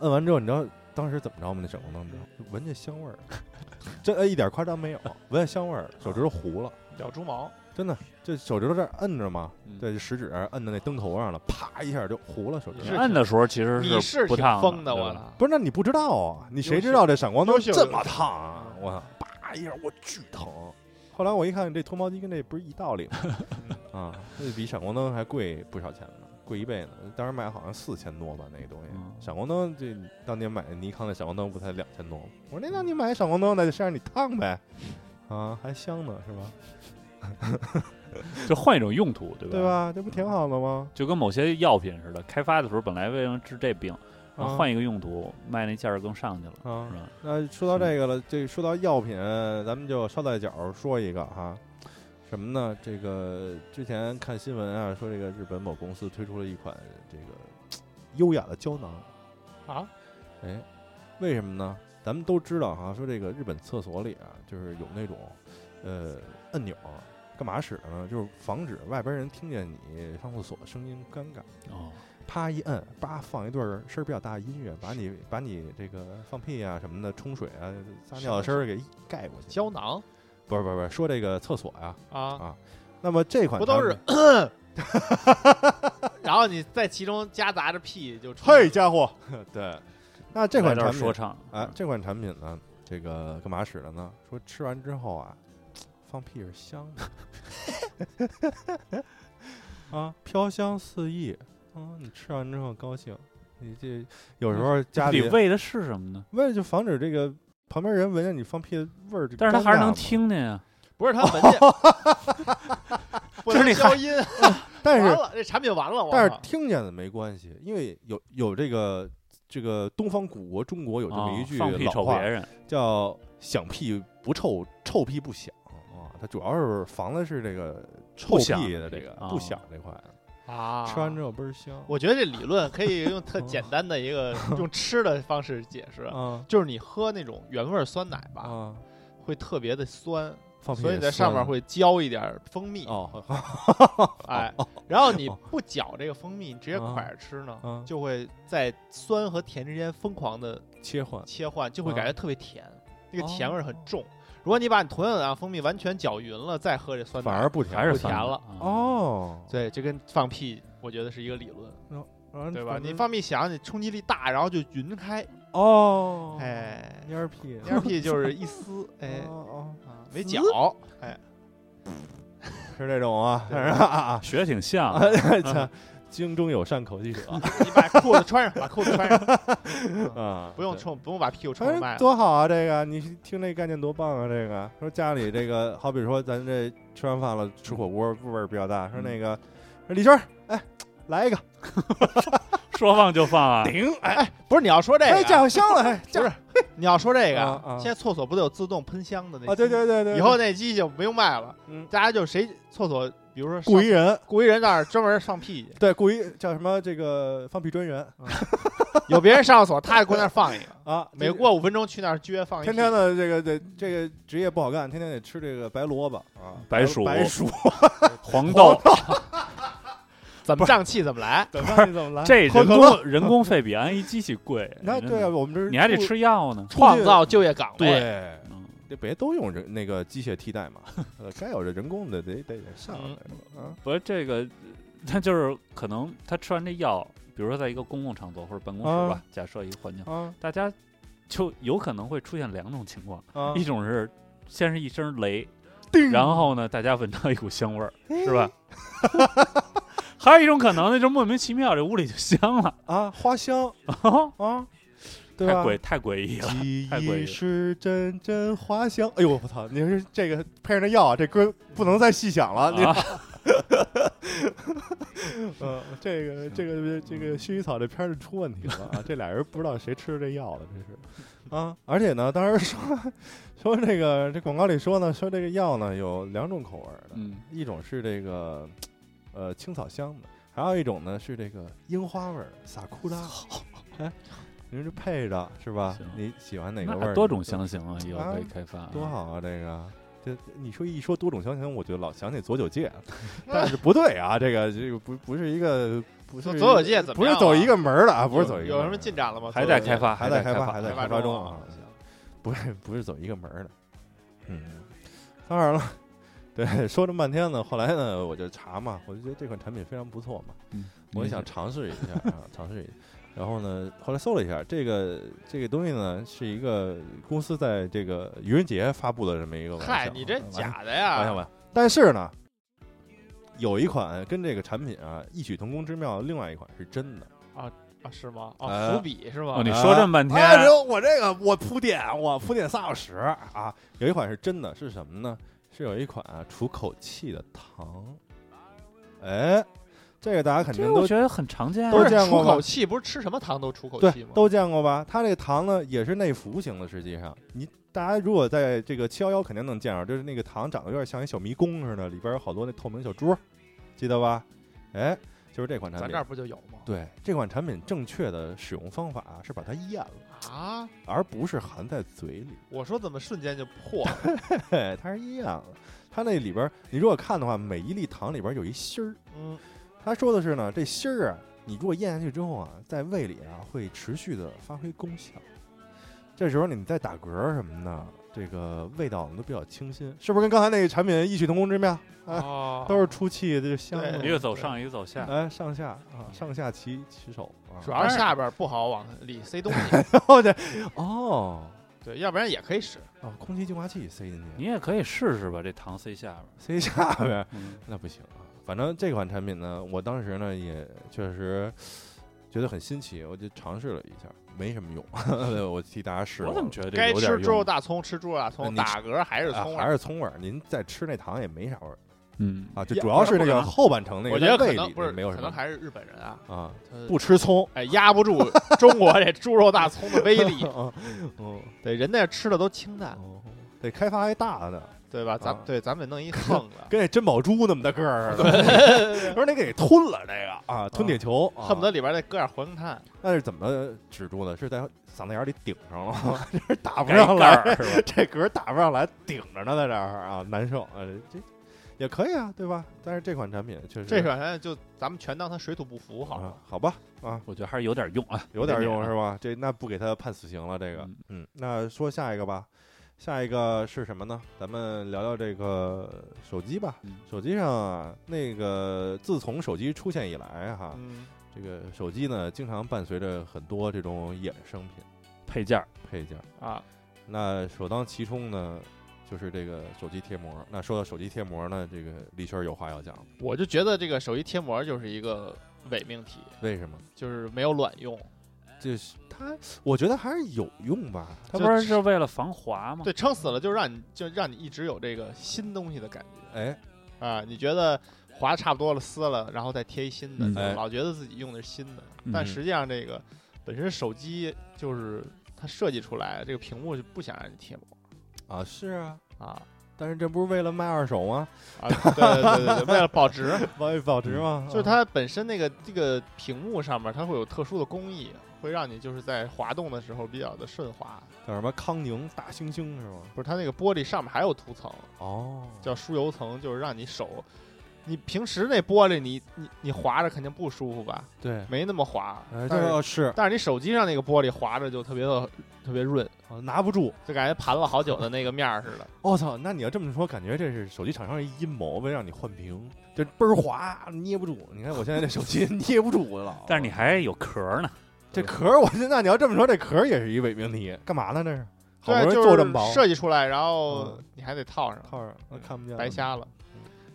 摁完之后，你知道当时怎么着吗？那闪光灯，你知道，闻见香味儿，[LAUGHS] 这呃一点夸张没有，闻见香味儿，手指头糊了。掉猪毛，真的，这手指头这儿摁着嘛，嗯对，食指摁在那灯头上了，啪一下就糊了手指头。摁的时候其实你是不烫疯的，我操！不是，那你不知道啊？你谁知道这闪光灯这么烫啊？嗯我操，叭一下我巨疼。后来我一看，这脱毛机跟这不是一道理吗？[LAUGHS] 啊，这比闪光灯还贵不少钱呢，贵一倍呢。当时买好像四千多吧，那个东西。嗯闪光灯这当年买的尼康的闪光灯不才两千多吗？我说那让你买闪光灯，那就先让你烫呗，啊，还香呢是吧？[LAUGHS] 就换一种用途，对吧？对？吧？这不挺好的吗？就跟某些药品似的，开发的时候本来为了治这病，然后啊换一个用途，卖那价儿更上去了，啊是，吧？那说到这个了，这说到药品，咱们就捎带脚儿说一个哈，什么呢？这个之前看新闻啊，说这个日本某公司推出了一款这个优雅的胶囊，啊，哎，为什么呢？咱们都知道哈，说这个日本厕所里啊，就是有那种呃按钮，干嘛使的呢？就是防止外边人听见你上厕所声音尴尬。哦，啪一摁，叭放一段声儿比较大的音乐，把你把你这个放屁啊什么的、冲水啊、撒尿的声儿给盖过去。胶囊？不是不是不是，说这个厕所呀、啊，啊，那么这款不都是？[LAUGHS] 然后你在其中夹杂着屁就出嘿家伙，[LAUGHS] 对，那这款来产品说唱，啊，这款产品呢，这个干嘛使的呢？说吃完之后啊，放屁是香的，[LAUGHS] 啊，飘香四溢，啊，你吃完之后高兴，你这 [LAUGHS] 有时候家里你为的是什么呢？为了就防止这个旁边人闻见你放屁的味儿，但是他还是能。听见呀。不是他闻见，[LAUGHS] 不能就是你消音，[LAUGHS] 但是这产品完了，但是听见了没关系，因为有有这个这个东方古国中国有这么一哦句放屁瞅老话别人，叫“响屁不臭，臭屁不响”啊，它主要是防的是这个臭屁的这个哦不响这块，啊，吃完之后倍儿香。我觉得这理论可以用特简单的一个 [LAUGHS] 用吃的方式解释，啊就是你喝那种原味儿酸奶吧，啊，会特别的酸，放屁所以你在上面会浇一点儿蜂蜜，哦，[LAUGHS] 哎，然后你不搅这个蜂蜜，你直接啊蒯着吃呢啊，就会在酸和甜之间疯狂的切换。切换，就会感啊觉特别甜，那个哦。甜味儿很重。如果你把你同样的蜂蜜完全搅匀了，再喝这酸奶，反而不甜，还是不甜了哦，对，这跟放屁，我觉得是一个理论，啊对吧？你放屁响，你冲击力大，然后就匀开，哦，哎，蔫儿屁，蔫儿屁就是一撕，哎，哦哦，啊没搅，哎，[LAUGHS] 是这种啊，是吧？学的挺像 [LAUGHS] 京中有善口技者。[LAUGHS] 你把裤子穿上，把裤子穿上，[LAUGHS] 啊，对不用冲，不用把屁股冲哎着卖了。多好啊！这个你听这概念多棒啊！这个。说家里这个，好比说咱这吃完饭了吃火锅味儿比较大，说那个李娟，哎，来一个。[LAUGHS] 说放就放啊，顶，哎不是你要说这个。哎，家个，伙香了，哎，不是你要说这个啊啊。现在厕所不都有自动喷香的那？啊，对对对对，以后那机器就不用卖了，嗯，大家就谁厕所，比如说上雇一人，雇一人那儿专门放屁去，对，雇一叫什么这个放屁专员有别人上厕所，他也过那儿放一个，[LAUGHS] 啊，每过五分钟去那儿撅放一屁。天天的这个这这个职业不好干，天天得吃这个白萝卜啊，白薯白薯，[LAUGHS] 黄豆，[LAUGHS] 怎么胀气怎么来，怎么你怎么来？这人可乐工人工费比安一机器贵。那对啊，，我们这你还得出吃药呢。创造就业岗位。对。嗯，这别都用人那个机械替代嘛，[LAUGHS] 呃，该有这人工的得得得上来了啊。不是这个，他就是可能他吃完这药，比如说在一个公共场所或者办公室吧啊，假设一个环境，啊大家就有可能会出现两种情况，啊一种是先是一声雷，然后呢，大家闻到一股香味儿，是吧？[LAUGHS] 还有一种可能呢，就是莫名其妙这屋里就香了，啊，花香 [LAUGHS] 啊，对吧？太诡太诡异了。记忆太诡异了是阵阵花香。哎呦我操！你说这个配上这药啊，这歌不能再细想了。你啊，呃，[LAUGHS] 这个这个这个薰衣草这片儿就出问题了啊！[LAUGHS] 这俩人不知道谁吃的这药了，这是啊！而且呢，当时说说这个这广告里说呢，说这个药呢有两种口味儿的，嗯，一种是这个呃青草香的，还有一种呢是这个樱花味儿萨库拉。哎，[LAUGHS] 您是配着是吧？你喜欢哪个味儿？多种香型啊，以后啊可以开发。多好啊！这个，这你说一说多种香型，我就老想起左九界，[LAUGHS] 但是不对啊，这个这个不不是一个不是左九界怎么啊不是走一个门儿的啊，不是走一个有什么进展了吗？还在开发，还在开发，还在开发中啊，不是不是走一个门儿的。嗯，当然了，对，说这么半天呢，后来呢，我就查嘛，我就觉得这款产品非常不错嘛，嗯，我也想尝试一下啊，尝试一下。然后呢，后来搜了一下，这个这个东西呢，是一个公司在这个愚人节发布的这么一个玩笑。嗨，你这啊假的玩笑呀？玩笑。但是呢，有一款跟这个产品啊异曲同工之妙，另外一款是真的。啊，啊是吗？啊哦，伏笔是吗哦，？你说这么半天，哎我这个我铺垫，我铺垫仨小时啊。有一款是真的，是什么呢？是有一款啊除口气的糖。哎，这个大家肯定都觉得很常见啊。都是见过出口气，不是吃什么糖都出口对气吗？都见过吧？它这个糖呢也是内服型的，实际上你大家如果在这个七幺幺肯定能见着，就是那个糖长得有点像一小迷宫似的，里边有好多那透明小珠，记得吧？哎，就是这款产品咱这。儿不就有吗？对这款产品正确的使用方法是把它咽了，啊，而不是含在嘴里。我说怎么瞬间就破了？[LAUGHS] 它是咽了。它那里边，你如果看的话，每一粒糖里边有一芯儿。嗯，他说的是呢，这芯儿啊，你如果咽下去之后啊，在胃里啊会持续的发挥功效。这时候你再打嗝儿什么的，这个味道都比较清新，是不是跟刚才那个产品异曲同工之妙？啊，哦，都是出气的，就香的一个走上，一个走下。哎，上下啊，上下齐齐手啊。主要是下边不好往里塞东西，[LAUGHS] 然后这哦对，要不然也可以使。哦，空气净化器塞进去，你也可以试试吧，这糖塞下边儿。塞下边那不行啊。反正这款产品呢，我当时呢也确实觉得很新奇，我就尝试了一下，没什么用。[LAUGHS] 我替大家试了。我怎么觉得这该吃猪肉？大葱，吃猪肉大葱，打嗝还是啊葱味儿。还是葱味儿？您再吃那糖也没啥味儿嗯，啊，就主要是那个后半程那个我觉得可能不是，没有什么可能还是日本人啊，啊，不吃葱。哎压不住 [LAUGHS] 中国这猪肉大葱的威力。[LAUGHS] 嗯哦对，人家吃的都清淡，哦，得开发一大的，对吧？咱啊对咱们弄一横的，[LAUGHS] 跟那珍宝珠那么大个儿似的。[LAUGHS] 不是，你给吞了这个啊，吞铁球，啊恨不得里边再搁点活性炭。那是怎么止住的？是在嗓子眼里顶上了吗？[LAUGHS] 这是打不上来，是吧？这嗝打不上来，顶着呢，在这儿啊，难受。呃，这也可以啊，对吧？但是这款产品确实这款产品就咱们全当它水土不服好好吧啊，我觉得还是有点用啊，有点用啊是吧？这那不给他判死刑了，这个嗯嗯，那说下一个吧。下一个是什么呢？咱们聊聊这个手机吧。嗯手机上啊，那个自从手机出现以来哈，嗯，这个手机呢，经常伴随着很多这种衍生品配件儿。配件。啊，那首当其冲呢，就是这个手机贴膜。那说到手机贴膜呢，这个李轩有话要讲，我就觉得这个手机贴膜就是一个伪命题，为什么？就是没有卵用。就是它，我觉得还是有用吧。它不是是为了防滑吗？对，撑死了就让你就让你一直有这个新东西的感觉哎，啊！你觉得滑差不多了，撕了，然后再贴一新的，老觉得自己用的是新的。嗯但实际上，这个本身手机就是它设计出来，这个屏幕就不想让你贴膜啊，是啊，啊但是这不是为了卖二手吗？啊！对对对对对，为了保值，为保值吗？就是它本身那个这个屏幕上面它会有特殊的工艺，会让你就是在滑动的时候比较的顺滑。叫什么康宁大猩猩是吗？不是，它那个玻璃上面还有涂层，哦，叫疏油层，就是让你手，你平时那玻璃你你你滑着肯定不舒服吧？对，没那么滑，哎，但是但是你手机上那个玻璃滑着就特别的特别润，啊拿不住。就感觉盘了好久的那个面儿似的。我、[LAUGHS] 操，那你要这么说，感觉这是手机厂商一阴谋，为让你换屏，就倍儿滑，捏不住。你看我现在这手机捏不住了，但是你还有壳儿呢，这壳儿，我现在你要这么说，这壳儿也是一伪命题，干嘛呢？这是好不对，容易就是做这么薄，设计出来，然后嗯你还得套上，套上那看不见，白瞎了。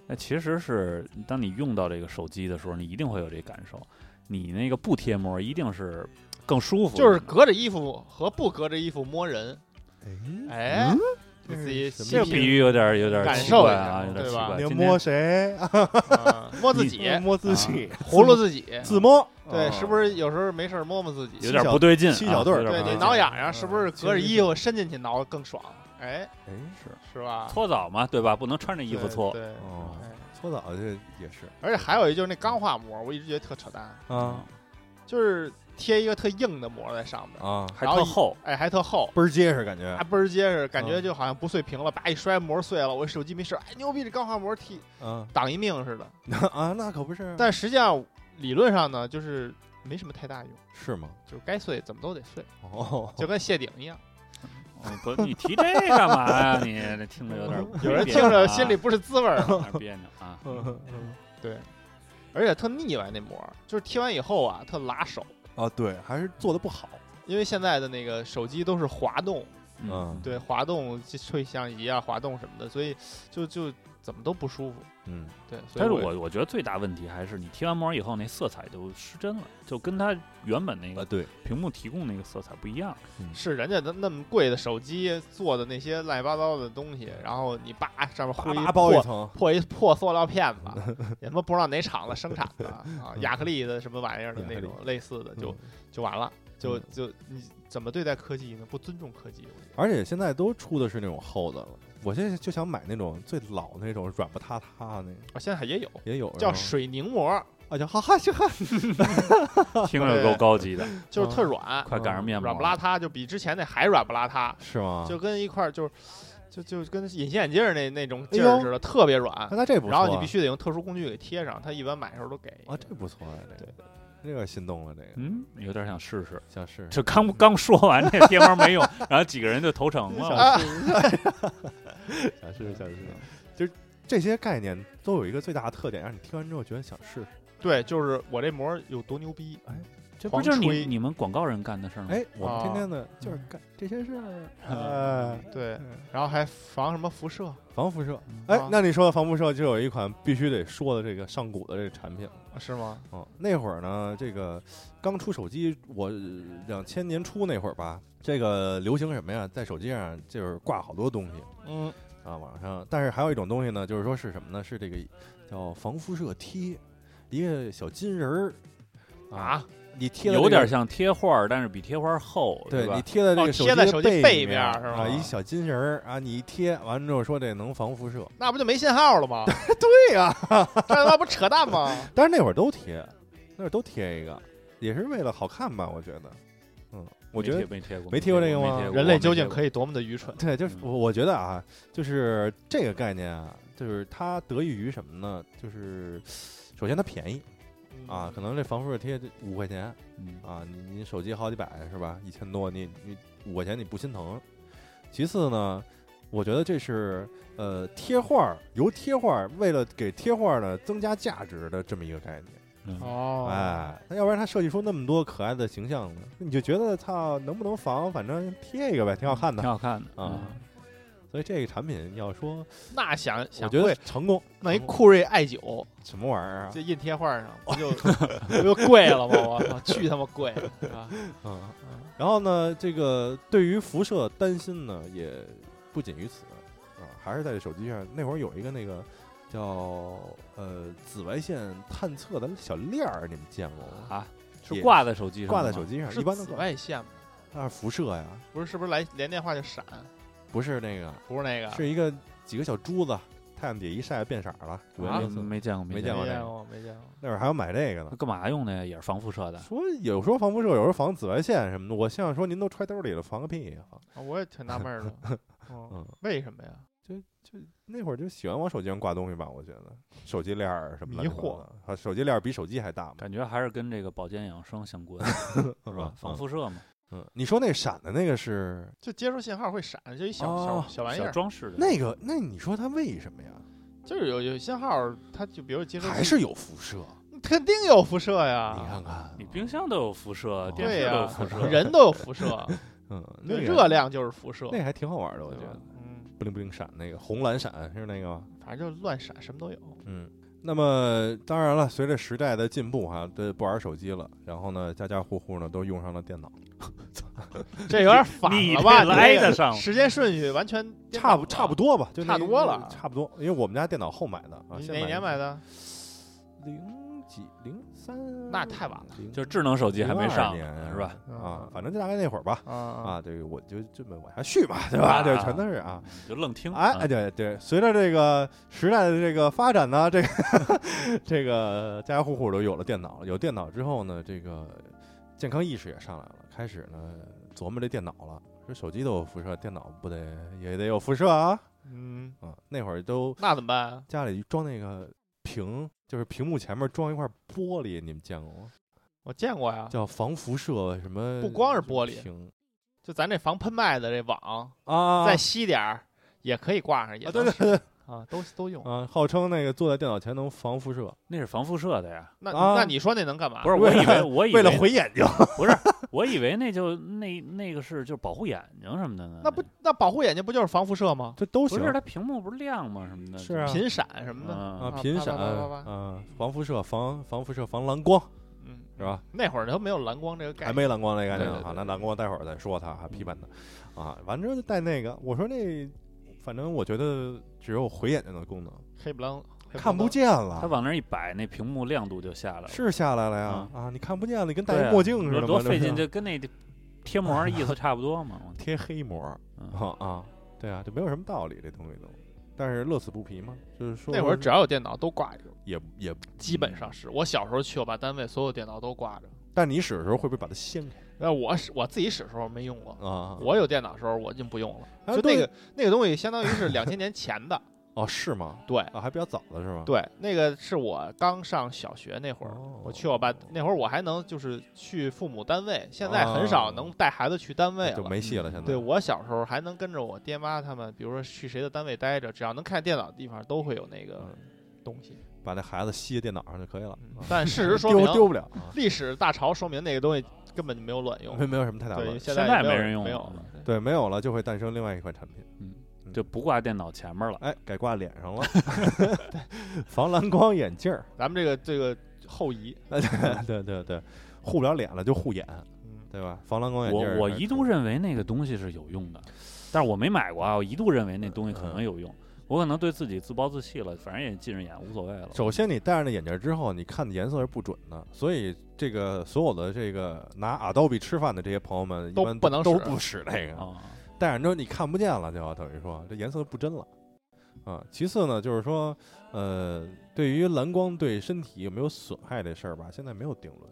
那其实是当你用到这个手机的时候，你一定会有这感受。你那个不贴膜，一定是更舒服，就是隔着衣服和不隔着衣服摸人，哎，自己这比喻有点有点奇感受一怪啊，下对吧有点奇怪。你摸谁？[LAUGHS] 啊摸自己，摸自己，葫芦自己，自摸。对，啊是不是有时候没事儿摸摸自己？有点不对劲啊，七小队儿对你挠痒痒，是不是嗯隔着衣服伸进去挠更爽？哎，哎，是是吧？搓澡嘛，对吧？不能穿着衣服搓。对，搓澡这也是而且还有一就是那钢化膜，我一直觉得特扯淡，啊就是贴一个特硬的膜在上面，啊，还然后一特厚，哎，还特厚。倍儿结实感觉还倍儿结实，感觉嗯就好像不碎屏了，叭一摔膜碎了，我手机没事，哎牛逼，这钢化膜替嗯 [LAUGHS] 挡一命似的。[LAUGHS] 啊，那可不是，但实际上理论上呢，就是没什么太大用，是吗？就是该碎怎么都得碎，哦，[LAUGHS] 就跟谢顶一样。嗯不，你提这干嘛呀？你这听着有点有人听着心里不是滋味儿。别扭啊。对，而且特腻歪那膜，就是贴完以后啊，特拉手。啊，对，还是做的不好。因为现在的那个手机都是滑动，嗯对，滑动吹相机啊，滑动什么的，所以就就怎么都不舒服。嗯，对，但是我我我觉得最大问题还是你贴完膜以后，那色彩就失真了，就跟它原本那啊，个对，屏幕提供那个色彩不一样。是人家的那么贵的手机做的那些乱七八糟的东西，然后你叭上面糊一叭叭包一破层，破一破塑料片子，[LAUGHS] 也他妈不知道哪厂子生产的啊，[LAUGHS] 亚克力的什么玩意儿的那种类似的，就嗯就完了，嗯就就你怎么对待科技呢？不尊重科技，我觉得而且现在都出的是那种厚的了。我现在就想买那种最老那种软不塌塌那个，啊，现在也有也有叫水凝膜，啊，叫哈哈就哈，[LAUGHS] 听着够高级的，[LAUGHS] 就是特软，快赶上面膜。软不拉塌，就比之前那还软不拉塌，是吗？就跟一块儿就是就就跟隐形眼镜那那种劲儿似的，特别软。那这不错啊，然后你必须得用特殊工具给贴上，他一般买的时候都给。啊，这不错啊，这个这个心动了，这个嗯，有点想试试。想试试就刚刚说完这贴膜没用，然后几个人就投诚了。啊 [LAUGHS] 想试试想试试，就是这些概念都有一个最大的特点，让你听完之后觉得想试试。对，就是我这膜有多牛逼，这不就是你你们广告人干的事儿吗？哎，我们天啊天的就是干这些事儿，嗯哎，对，然后还防什么辐射防辐射。哎啊，那你说的防辐射，就有一款必须得说的这个上古的这个产品了。是吗？哦，那会儿呢，这个刚出手机，我两千年初那会儿吧，这个流行什么呀？在手机上就是挂好多东西嗯，啊，网上。但是还有一种东西呢，就是说是什么呢？是这个叫防辐射贴，一个小金人儿啊，你贴这个有点像贴画，但是比贴画儿厚，吧对你？贴在这哦个贴在手机背背面面是吗啊，一小金人儿啊，你一贴完了之后说这能防辐射，那不就没信号了吗？[LAUGHS] 对呀、[LAUGHS] 这他妈不扯淡吗？[LAUGHS] 但是那会儿都贴，那会儿都贴一个，也是为了好看吧？我觉得，嗯，我觉得没贴过，没贴过这个吗没贴过人类究竟？可以多么的愚蠢？对，就是我觉得啊，就是这个概念啊，就是它得益于什么呢？就是首先它便宜啊，可能这防辐射贴五块钱嗯啊，你你手机好几百是吧？一千多，你你五块钱你不心疼。其次呢，我觉得这是呃贴画儿由贴画儿为了给贴画儿呢增加价值的这么一个概念。嗯哦，哎，那要不然他设计出那么多可爱的形象呢，你就觉得操能不能防？反正贴一个呗，挺好看的挺。好看的啊嗯所以这个产品要说，那想我觉得成功。弄一酷睿 i 九，什么玩意儿啊这？印贴画上 [LAUGHS] 不就不就贵了吗？我操，巨他妈贵，[LAUGHS] 是吧？嗯，然后呢，这个对于辐射担心呢，也不仅于此啊，还是在手机上那会儿有一个那个叫呃紫外线探测的小链儿，你们见过吗？啊，是也挂在手机上挂在手机上，是紫一般都挂。外线吗？那是辐射呀，不是，是不是来连电话就闪？不是那个，不是那个，是一个几个小珠子，太阳底下一晒变色儿了，五颜啊六色。没见过，没见见过这个没见过，没见过。那会儿还要买这个呢那。干嘛用的呀？也是防辐射的。说有时候防辐射，有时候防紫外线什么的。我心想说，您都揣兜里了，防个屁呀！啊我也挺纳闷儿的，[LAUGHS] 嗯嗯，为什么呀？就就那会儿就喜欢往手机上挂东西吧，我觉得手机链儿什么乱七八迷惑的，啊，手机链儿比手机还大嘛，感觉还是跟这个保健养生相关，[LAUGHS] 是吧？防辐射嘛，嗯，你说那闪的那个是就接收信号会闪，就一小哦小小小玩意儿，装饰的那个，那你说它为什么呀？就是有有信号，它就比如接收还是有辐射？肯定有辐射呀。你看看，你冰箱都有辐射，电对视都有呀辐射，，人都有辐射，嗯，那那个热量就是辐射，那个还挺好玩的，我对吧觉得，嗯，不灵不灵闪那个红蓝闪是那个吗？反正就乱闪，什么都有。嗯，那么当然了，随着时代的进步哈，这不玩手机了，然后呢，家家户户呢都用上了电脑，[LAUGHS] 这有点反你了吧？这来你这个得上时间顺序完全差不差不多吧，就那差多了差不多。因为我们家电脑后买的啊，哪年买的？零几零三，那太晚了就是智能手机还没上年是吧？啊，反正就大概那会儿吧。啊啊，这个我就这么往下续吧，对吧？对全都是啊，就愣听。哎，啊哎，对对，随着这个时代的这个发展呢，这个 [LAUGHS] 这个家家户户都有了电脑，有电脑之后呢，这个健康意识也上来了，开始呢琢磨这电脑了。说手机都有辐射，电脑不得也得有辐射啊嗯，啊！那会儿都那怎么办啊？家里装那个屏，就是屏幕前面装一块玻璃，你们见过吗？我见过呀，叫防辐射什么？不光是玻璃屏就咱这防喷麦的这网，啊，再细点儿也可以挂上，也啊，对对对啊，都都用。啊，号称那个坐在电脑前能防辐射，那是防辐射的呀。那啊那你说那能干嘛？不是，我以为我以为了毁眼睛。不是，我以为那就那那个是就是保护眼睛什么的呢。那不那保护眼睛不就是防辐射吗？这都行不是它屏幕不是亮吗？什么的。是啊频闪什么的，啊，嗯，频闪啪啪啪啪啪啊，防辐射、防防辐射、防蓝光嗯，是吧？那会儿都没有蓝光这个概念，还没蓝光那概念啊，那蓝光待会儿再说它，还批判它啊。完之后就带那个，我说那反正我觉得只有回眼睛的功能，黑不啷，看不见了。它。往那儿一摆，那屏幕亮度就下来了。是下来了呀。嗯。啊，你看不见了，你跟戴一墨镜似的嘛，多费劲，就跟那贴膜意思差不多嘛。[LAUGHS] 贴黑膜嗯。啊啊，对啊，就没有什么道理这东西都，但是乐此不疲嘛，就是说。那会儿只要有电脑都挂着，也也。基本上是。我小时候去我爸单位，所有电脑都挂着。但你使的时候会不会把它掀开那我使我自己使的时候没用过，啊？我有电脑的时候我就不用了。就那个那个东西，相当于是两千年前的。[LAUGHS] 哦是吗？对啊，还比较早的是吧？对，那个是我刚上小学那会儿，哦我去我爸那会儿，我还能就是去父母单位，现在很少哦能带孩子去单位就了。没戏了。现在对我小时候还能跟着我爹妈他们，比如说去谁的单位待着，只要能看电脑的地方都会有那个嗯东西。把那孩子吸电脑上就可以了。啊但事实说明丢，丢不了啊，历史大潮说明那个东西根本就没有卵用。没没有什么太大对，问题。现现在没人用了没有了。对，没有了就会诞生另外一款产品，就不挂电脑前面了。哎，改挂脸上了，[LAUGHS] 防蓝光眼镜儿。咱们这个这个后移，[LAUGHS] 对对对对，护不了脸了就护眼，嗯，对吧？防蓝光眼镜儿我我一度认为那个东西是有用的，但是我没买过啊。我一度认为那东西可能有用，我可能对自己自暴自弃了，反正也近视眼，无所谓了。首先，你戴上那眼镜之后，你看的颜色是不准的，所以这个所有的这个拿 Adobe 吃饭的这些朋友们，一都般不能都不使那个，啊，[LAUGHS] 戴上之后你看不见了，就要等于说这颜色不真了。啊，其次呢，就是说，呃，对于蓝光对身体有没有损害这事儿吧，现在没有定论，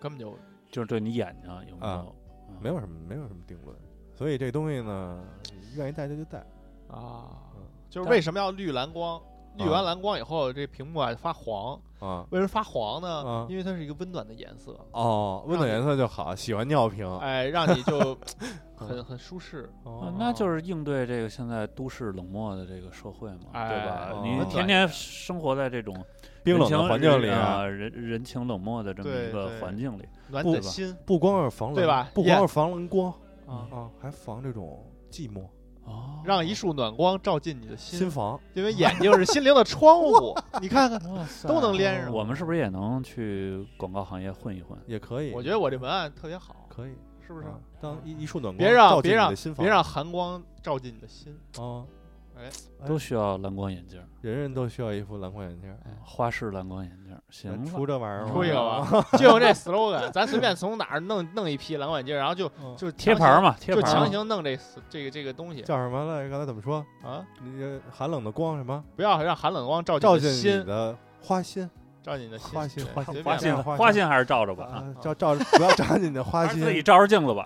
根本就就是对你眼睛有没啊有？嗯没有什么，没有什么定论。所以这东西呢，愿意戴就就戴。啊嗯，就是为什么要绿蓝光？绿完蓝光以后，这屏幕啊发黄。啊，为什么发黄呢啊？因为它是一个温暖的颜色，哦，温暖颜色就好，喜欢尿屏。哎，让你就 [LAUGHS] 很很舒适。哦啊那就是应对这个现在都市冷漠的这个社会嘛，对吧？哎你哦天天生活在这种冰冷的环境里啊，人人情冷漠的这么一个环境里，暖的心不光是防冷，对吧不光是防蓝光啊，啊，还防这种寂寞。哦。让一束暖光照进你的心，心房。因为眼睛是心灵的窗户。[LAUGHS] 你看看，哇塞。都能连上。我们是不是也能去广告行业混一混？也可以，我觉得我这文案特别好，可以，是不是？啊当一一束暖光别让照进别让你的心房。别让寒光照进你的心。啊，哎，都需要蓝光眼镜，人人都需要一副蓝光眼镜儿。花式蓝光眼镜儿，行出，这玩意儿吗，出一个吧，[LAUGHS] 就用这 slogan，咱随便从哪儿弄弄一批蓝光眼镜，然后就嗯就，贴牌儿嘛，贴就强牌儿嘛。行弄这这个这个东西叫什么来着？刚才怎么说？啊！你这寒冷的光什么？不要让寒冷光照照进你进你的心，的花心 [LAUGHS] 照进你的心，花心对花心花心吧花心花心还是照着吧，啊，照照着不要照进你的花 [LAUGHS] 心还是自。己照着镜子吧。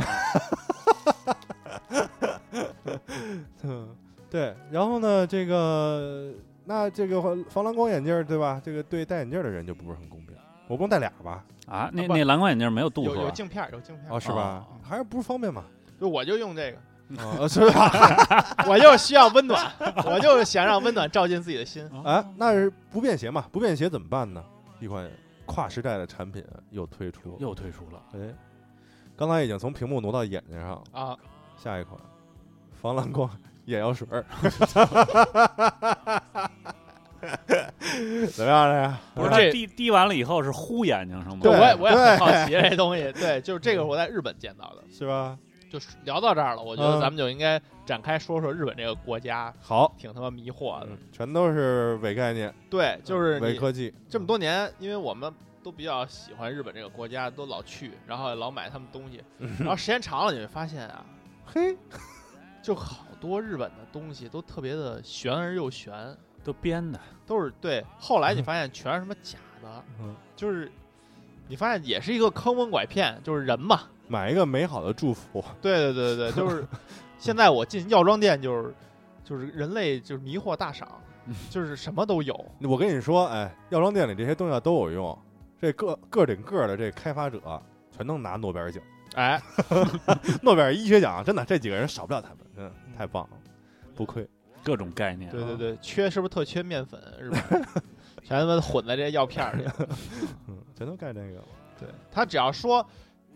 嗯，对。然后呢，这个那这个防防蓝光眼镜儿对吧？这个对戴眼镜儿的人就不是很公平。我不能戴俩吧？啊，那那蓝光眼镜儿没有度有数啊，有镜片儿，有镜片儿哦，是吧哦？还是不是方便嘛？就我就用这个，啊，是吧？[LAUGHS] 我就需要温暖，我就想让温暖照进自己的心。哎，那是不便携嘛？不便携怎么办呢？一款跨时代的产品又推出，又推出了。哎，刚才已经从屏幕挪到眼睛上，啊，下一款防蓝光眼药水儿，[LAUGHS] 怎么样了呀？不是滴滴完了以后是糊眼睛上吗？对，我也我也很好奇这东西。对，就是这个我在日本见到的。是吧？就是聊到这儿了，我觉得嗯咱们就应该展开说说日本这个国家，好，挺他妈迷惑的。嗯，全都是伪概念，对，就是伪科技。这么多年，因为我们都比较喜欢日本这个国家，都老去，然后老买他们东西，[LAUGHS] 然后时间长了，你会发现啊，嘿，就好多日本的东西都特别的玄而又玄，都编的，都是对。后来你 [LAUGHS] 发现全是什么假的，嗯，就是你发现也是一个坑蒙拐骗，就是人嘛。买一个美好的祝福。对对对对，就是 [LAUGHS] 现在我进药妆店，就是就是人类就是迷惑大赏，[LAUGHS] 就是什么都有。我跟你说，哎，药妆店里这些东西都有用，这个个顶个的这开发者全能拿诺贝尔奖，哎，诺贝尔医学奖，真的这几个人少不了他们，太棒了，不愧。各种概念。对对对，缺是不是特缺面粉？是吧 [LAUGHS] 全他妈混在这些药片儿里。[LAUGHS] 嗯，全都干这个了。对他只要说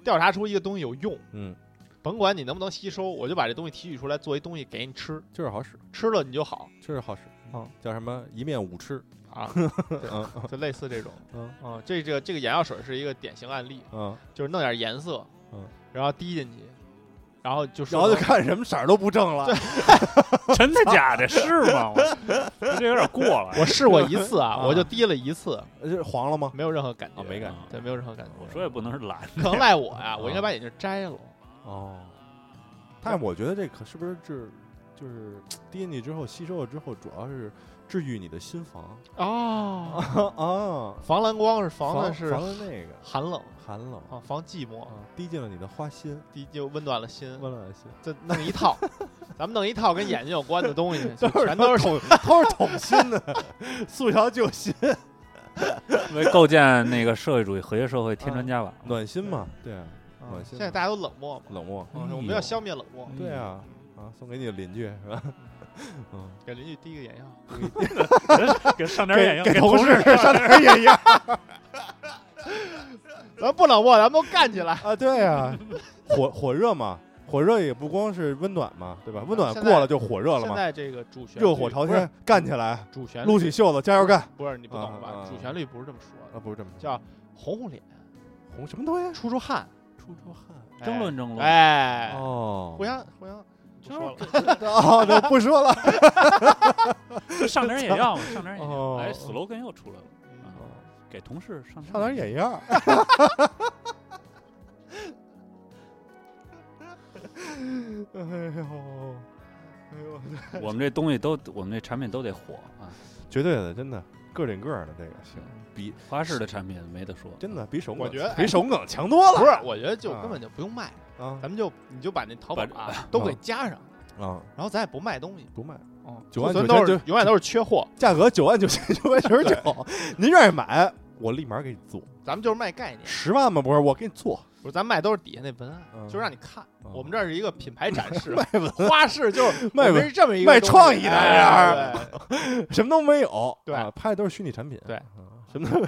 调查出一个东西有用，嗯，甭管你能不能吸收，我就把这东西提取出来做一东西给你吃，就是好使，吃了你就好就是好使。嗯，叫什么一面五吃。啊，[LAUGHS] 嗯就类似这种。嗯啊，这这个这个眼药水是一个典型案例，嗯，就是弄点颜色，嗯，然后滴进去，然后就然后就看什么色儿都不正了。[LAUGHS] 真的假的？是吗？我这有点过了。我试过一次啊，啊我就滴了一次，呃这黄了吗？没有任何感觉，啊没感觉对，没有任何感觉。我说也不能是懒，可能赖我呀，我应该把眼镜摘了。哦，但是我觉得这可是不是是，就是 [TSK] 滴进去之后吸收了之后，主要是治愈你的心房哦，[LAUGHS] 啊。防蓝光是防的是防的那个寒冷寒冷啊，防寂寞啊，，滴进了你的花心，滴就温暖了心。温暖了心，这弄一套，咱们弄一套跟眼睛有关的东西，[LAUGHS] 全都是捅，都是捅心的，速效救心，[LAUGHS] 为构建那个社会主义和谐社会添砖加瓦。暖心嘛，对暖心现在大家都冷漠嘛，冷漠，嗯我们要消灭冷漠，对啊，啊，送给你的邻居是吧？[LAUGHS] 嗯，给邻居滴个眼药。[LAUGHS] 给上点眼药，给给同事事上点眼药 [LAUGHS] 咱不冷漠，咱们都干起来。啊，对啊，火火热嘛，火热也不光是温暖嘛，对吧？温暖过了就火热了嘛，现在这个主旋律热火朝天，干起来，主旋律撸起袖子，加油干！不是你不懂吧？主旋律不是这么说啊，的，不是这么说叫红红脸，红什么东西？出出汗，出出汗争论争论。哎，哦互相互相不说了。哦，那不说了。就 [LAUGHS] 上点眼药嘛，上点眼药。哦哎，slogan 又出来了，啊给同事上上点眼药。哎呦，哎呦，我们这东西都，我们这产品都得火啊！绝对的，真的个顶个的这个行，比花式的产品没得说，真的比手梗我觉得比手梗强多了。不是，我觉得就啊根本就不用卖，啊咱们就你就把那淘宝啊都给加上，啊，然后咱也不卖东西，不卖，哦，九万九千九永远都是缺货，价格九万九千九百九十九，您愿意买，我立马给你做。咱们就是卖概念，十万嘛？不是，我给你做。不是咱卖都是底下那文案，嗯就让你看，嗯我们这儿是一个品牌展示，[LAUGHS] 卖文花式就是 [LAUGHS] 卖文我们是这么一个卖东西创意的哎对 [LAUGHS] 什么都没有，对啊拍的都是虚拟产品，对啊什么都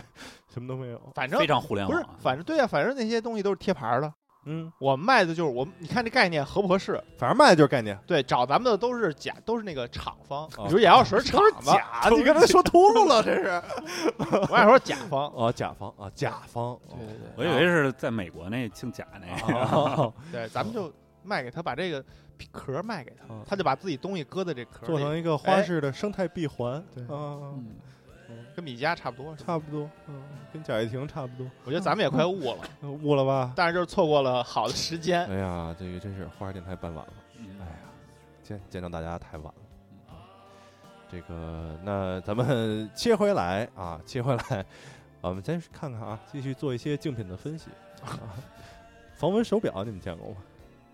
什么都没有。反正非常互联不是啊。，反正对啊，反正那些东西都是贴牌儿的，嗯，我们卖的就是我，你看这概念合不合适？反正卖的就是概念，对，找咱们的都是假，都是那个厂方，哦比如眼药水厂子，假，你刚才说秃噜了，这是。我想说甲方，哦，甲方啊，甲方。对对对，我以为是在美国那姓贾那个，哦 [LAUGHS] [LAUGHS] 对，咱们就卖给他，把这个壳卖给他哦，他就把自己东西搁在这壳里，做成一个花式的生态闭环，对啊，嗯跟米家差不多。差不多，嗯，跟贾跃亭差不多，我觉得咱们也快悟了，呃悟了吧？[LAUGHS] 但是就是错过了好的时间。哎呀，这个真是花儿电台办晚了，嗯哎呀，见见到大家太晚了。这个，那咱们 [LAUGHS] 切回来啊，切回来，我们先看看啊，继续做一些竞品的分析。啊防蚊手表你们见过吗？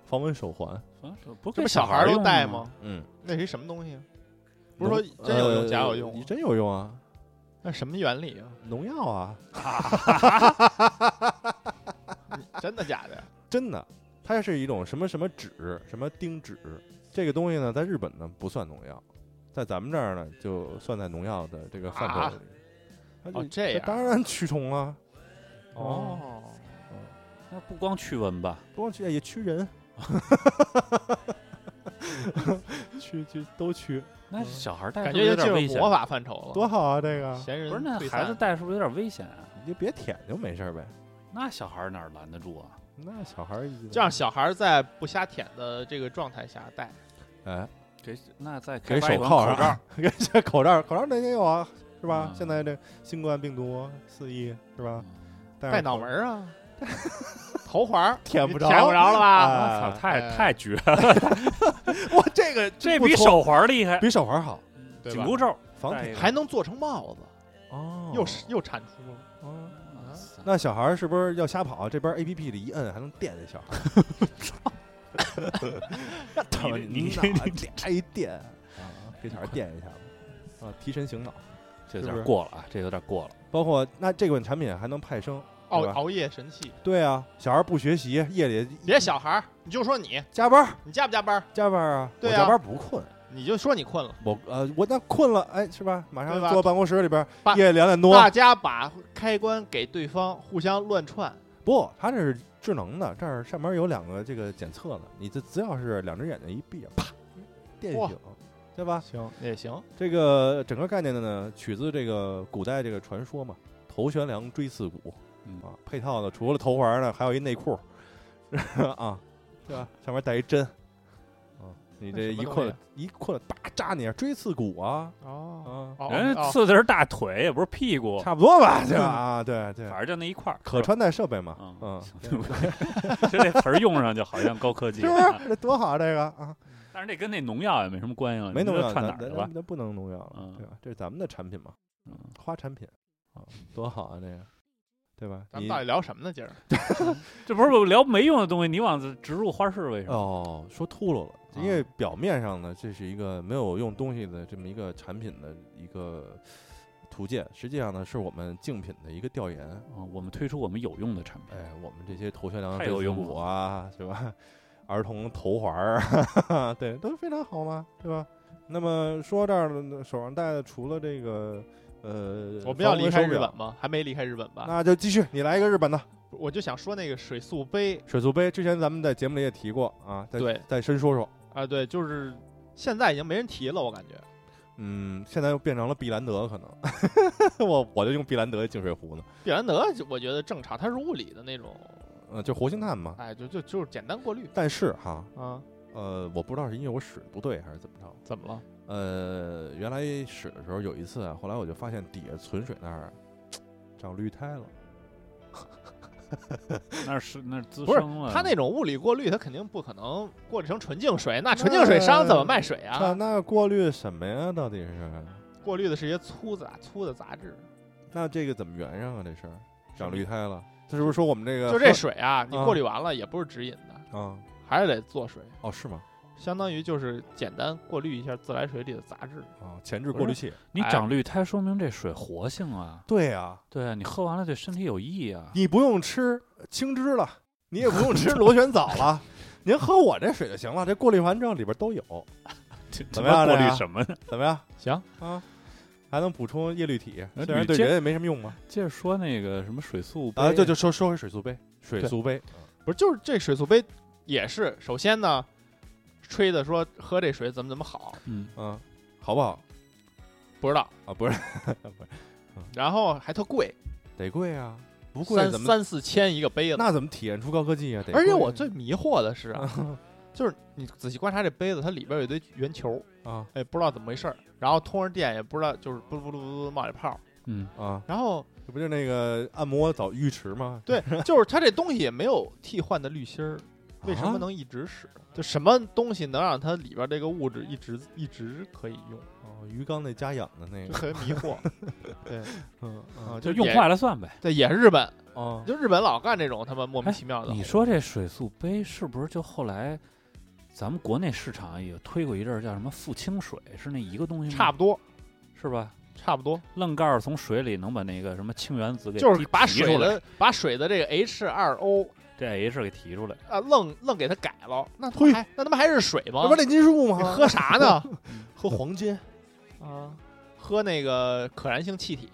防蚊手环，啊这不这不小孩儿都戴吗？嗯，那是一什么东西啊？不是说真有用，假有用吗？呃真有用啊，那什么原理啊？农药啊，[LAUGHS] 真的假的？真的，它是一种什么什么酯，什么丁酯，这个东西呢，在日本呢不算农药，在咱们这儿呢就算在农药的这个范啊畴里。它就哦这样当然驱虫了，哦，那不光驱蚊吧？不光驱也驱人，[LAUGHS] 去去都去，那嗯小孩带感是不是觉就进入有点危险？魔法范畴了。多好啊！这个闲人不是那退散孩子带是不是有点危险啊？你就别舔就没事儿呗。那小孩哪儿拦得住啊？那小孩儿一这样小孩在不瞎舔的这个状态下戴，哎，给那再给开发一款手铐口罩上，[LAUGHS] 给这口罩，口罩那也有啊，是吧？嗯现在这新冠病毒肆意是吧？嗯戴戴脑门儿啊，头环儿舔不着舔不着了吧？哎我操，太哎太绝了，[LAUGHS] 哇，这个这比手环厉害。比手环好，对吧紧箍咒防舔戴一个还能做成帽子，哦又是又产出了。那小孩儿是不是要瞎跑？这边 A P P 里一摁还能电这小孩儿？[LAUGHS] 他妈你你脑啪 [LAUGHS] 一电啊，给小孩儿电一下子啊，提神醒脑。这有点过了啊，这有点过了。包括那这款产品还能派生，熬熬夜神器，对啊，小孩不学习，夜里别小孩，你就说你，加班你加不加班？加班啊，对啊我加班不困。你就说你困了。我呃，我那困了，哎，是吧？马上坐办公室里边夜两点多。大家把开关给对方，互相乱串。不，它这是智能的，这儿上面有两个这个检测的，你这只要是两只眼睛一闭，啪，电哇醒，对吧？行也行，这个整个概念的呢，取自这个古代这个传说嘛，头悬梁锥刺股嗯。啊，配套的除了头环呢，还有一内裤啊，对吧？上面带一针。啊，你那这一困什么东西一困，叭扎你锥刺股啊。哦。人刺的是大腿，也不是屁股，差不多吧，[LAUGHS] 对吧？啊，对对，反正就那一块儿。可穿戴设备嘛，嗯。嗯，[LAUGHS] 就这词儿用上就好像高科技，[LAUGHS] 是不是？这多好，这个啊，但是这跟那农药也没什么关系了，没农药，串哪儿去了咱咱咱？咱不能农药了，嗯。对吧？这是咱们的产品嘛，嗯。花产品。啊，多好啊，这个，对吧？咱们到底聊什么呢？今儿 [LAUGHS] 这不是聊没用的东西，你往这植入花式为什么？哦，说秃噜了，啊因为表面上呢，这是一个没有用东西的这么一个产品的一个图鉴，实际上呢，是我们竞品的一个调研。啊，我们推出我们有用的产品。哎，我们这些头悬梁太有用了股啊，是吧？[LAUGHS] 儿童头环儿啊，[LAUGHS] 对，都非常好嘛，对吧？那么说这儿呢，手上戴的除了这个，呃，我们要离开日本吗？还没离开日本吧？那就继续，你来一个日本的我就想说那个水素杯水素杯，之前咱们在节目里也提过啊，再对再深说说。啊，对，就是现在已经没人提了，我感觉。嗯，现在又变成了碧兰德，可能 [LAUGHS] 我我就用碧兰德净水壶呢，碧兰德我觉得正常，它是物理的那种，呃，就活性炭嘛。哎，就就就是简单过滤但是哈，啊。呃，我不知道是因为我使的不对还是怎么着，怎么了？呃，原来使的时候有一次啊，后来我就发现底下存水那儿长绿苔了。[LAUGHS] 那是那是滋不是生了，它那种物理过滤，它肯定不可能过滤成纯净水，那纯净水商怎么卖水啊？那过滤什么呀？到底是？过滤的是一些粗杂粗的杂质。那这个怎么圆上啊？这事儿长绿苔了，这是不是说我们这个就这水啊，你啊过滤完了也不是直饮的，啊？还是得做水，哦，是吗？相当于就是简单过滤一下自来水里的杂质。啊，前置过滤器。哎你长绿苔，说明这水活性啊。对呀、对啊，你喝完了对身体有益啊。你不用吃青汁了，你也不用吃螺旋藻了，您喝我这水就行了。这过滤完之后里边都有，[LAUGHS] 怎么样过滤什么呢？[LAUGHS] 怎么样行，啊？还能补充叶绿体，呃铝接虽然对人也没什么用嘛。接着说那个什么水素杯啊，就就说说回水素杯，水对素杯，不是，就是这水素杯也是，首先呢，吹的说喝这水怎么怎么好，嗯，嗯，好不好？不知道，啊？不是，[LAUGHS] 不是。然后还特贵，得贵啊，不贵三怎么三四千一个杯子。那怎么体现出高科技啊？得而且我最迷惑的是啊，[LAUGHS] 就是你仔细观察这杯子，它里边有一堆圆球，啊。哎，不知道怎么回事儿，然后通着电也不知道，就是咕噜咕噜咕噜冒着泡，嗯，啊，然后这不就那个按摩澡浴池吗？对，就是它这东西也没有替换的滤芯儿，为什么啊能一直使？就什么东西能让它里边这个物质一直一直可以用，哦，鱼缸那加氧的那就个，很迷惑。[LAUGHS] 对嗯啊，就用也坏了算呗。对，也是日本，哦，就日本老干这种他妈莫名哎其妙的。你说这水素杯是不是就后来咱们国内市场也推过一阵儿叫什么富清水，是那一个东西吗？差不多，是吧？差不多，愣盖儿从水里能把那个什么氢原子给就是提把水出来的把水的这个 H 二 O 这 H 给提出来。啊，愣愣给它改了，那他妈还那他妈还是水吗那不？炼金术你吗？喝啥呢？喝黄金，[LAUGHS] 啊，喝那个可燃性气体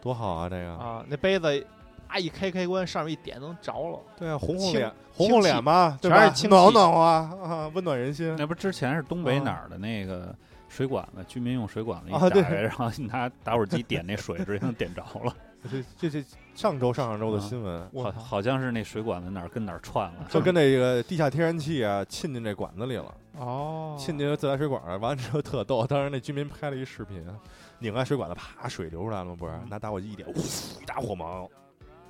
多好啊！这个啊，那杯子啊一开开关，上面一点能着了。对啊，红红脸，红红脸嘛，对吧全是暖和暖和啊啊，温暖人心。那不之前是东北啊哪儿的那个水管子，居民用水管子一打开，然后你拿打火机点那水，直接能点着了。这这这上周上上周的啊新闻，好，操好像是那水管子哪儿跟哪儿串了，就跟那个地下天然气啊沁进这管子里了，哦沁进自来水管儿，完了之后特逗。当时那居民拍了一视频，拧开水管子，啪，水流出来了吗？不是，嗯拿打火机一点，呜，一大火芒，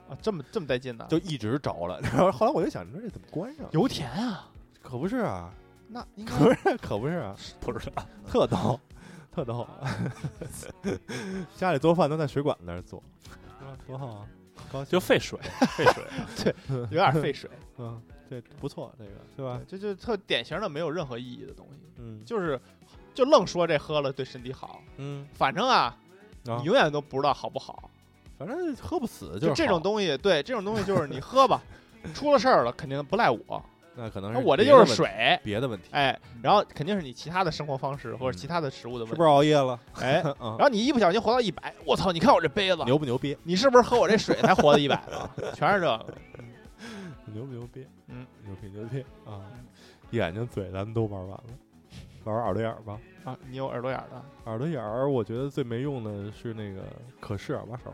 啊，这么这么带劲呢？就一直着了。然 [LAUGHS] 后后来我就想，你说这怎么关上？油田啊，可不是啊，那应该可不是，可不是啊，不知道。特逗，特逗。[LAUGHS] 家里做饭都在水管子那儿做，是吧？多好啊！高就费水，[LAUGHS] 费水。对有点费水，嗯，对不错，这个对吧？这就特典型的没有任何意义的东西，嗯就是就愣说这喝了对身体好，嗯反正啊，啊你，永远都不知道好不好。反正喝不死就这种，东西，对这种东西就是你喝吧，[LAUGHS] 出了事儿了肯定不赖我，那可能是我这就是水，别的问题，哎，然后肯定是你其他的生活方式或者嗯其他的食物的问题，是不是熬夜了？哎，[LAUGHS] 嗯然，后你一不小心活到一百，我操！你看我这杯子，牛不牛逼？你是不是喝我这水才活到一百的？全是这个。[LAUGHS] 牛不牛逼？嗯，牛逼牛逼啊！眼睛嘴咱们都玩完了，玩玩耳朵眼儿吧。啊，你有耳朵眼儿的，耳朵眼儿，我觉得最没用的是那个可视耳把手，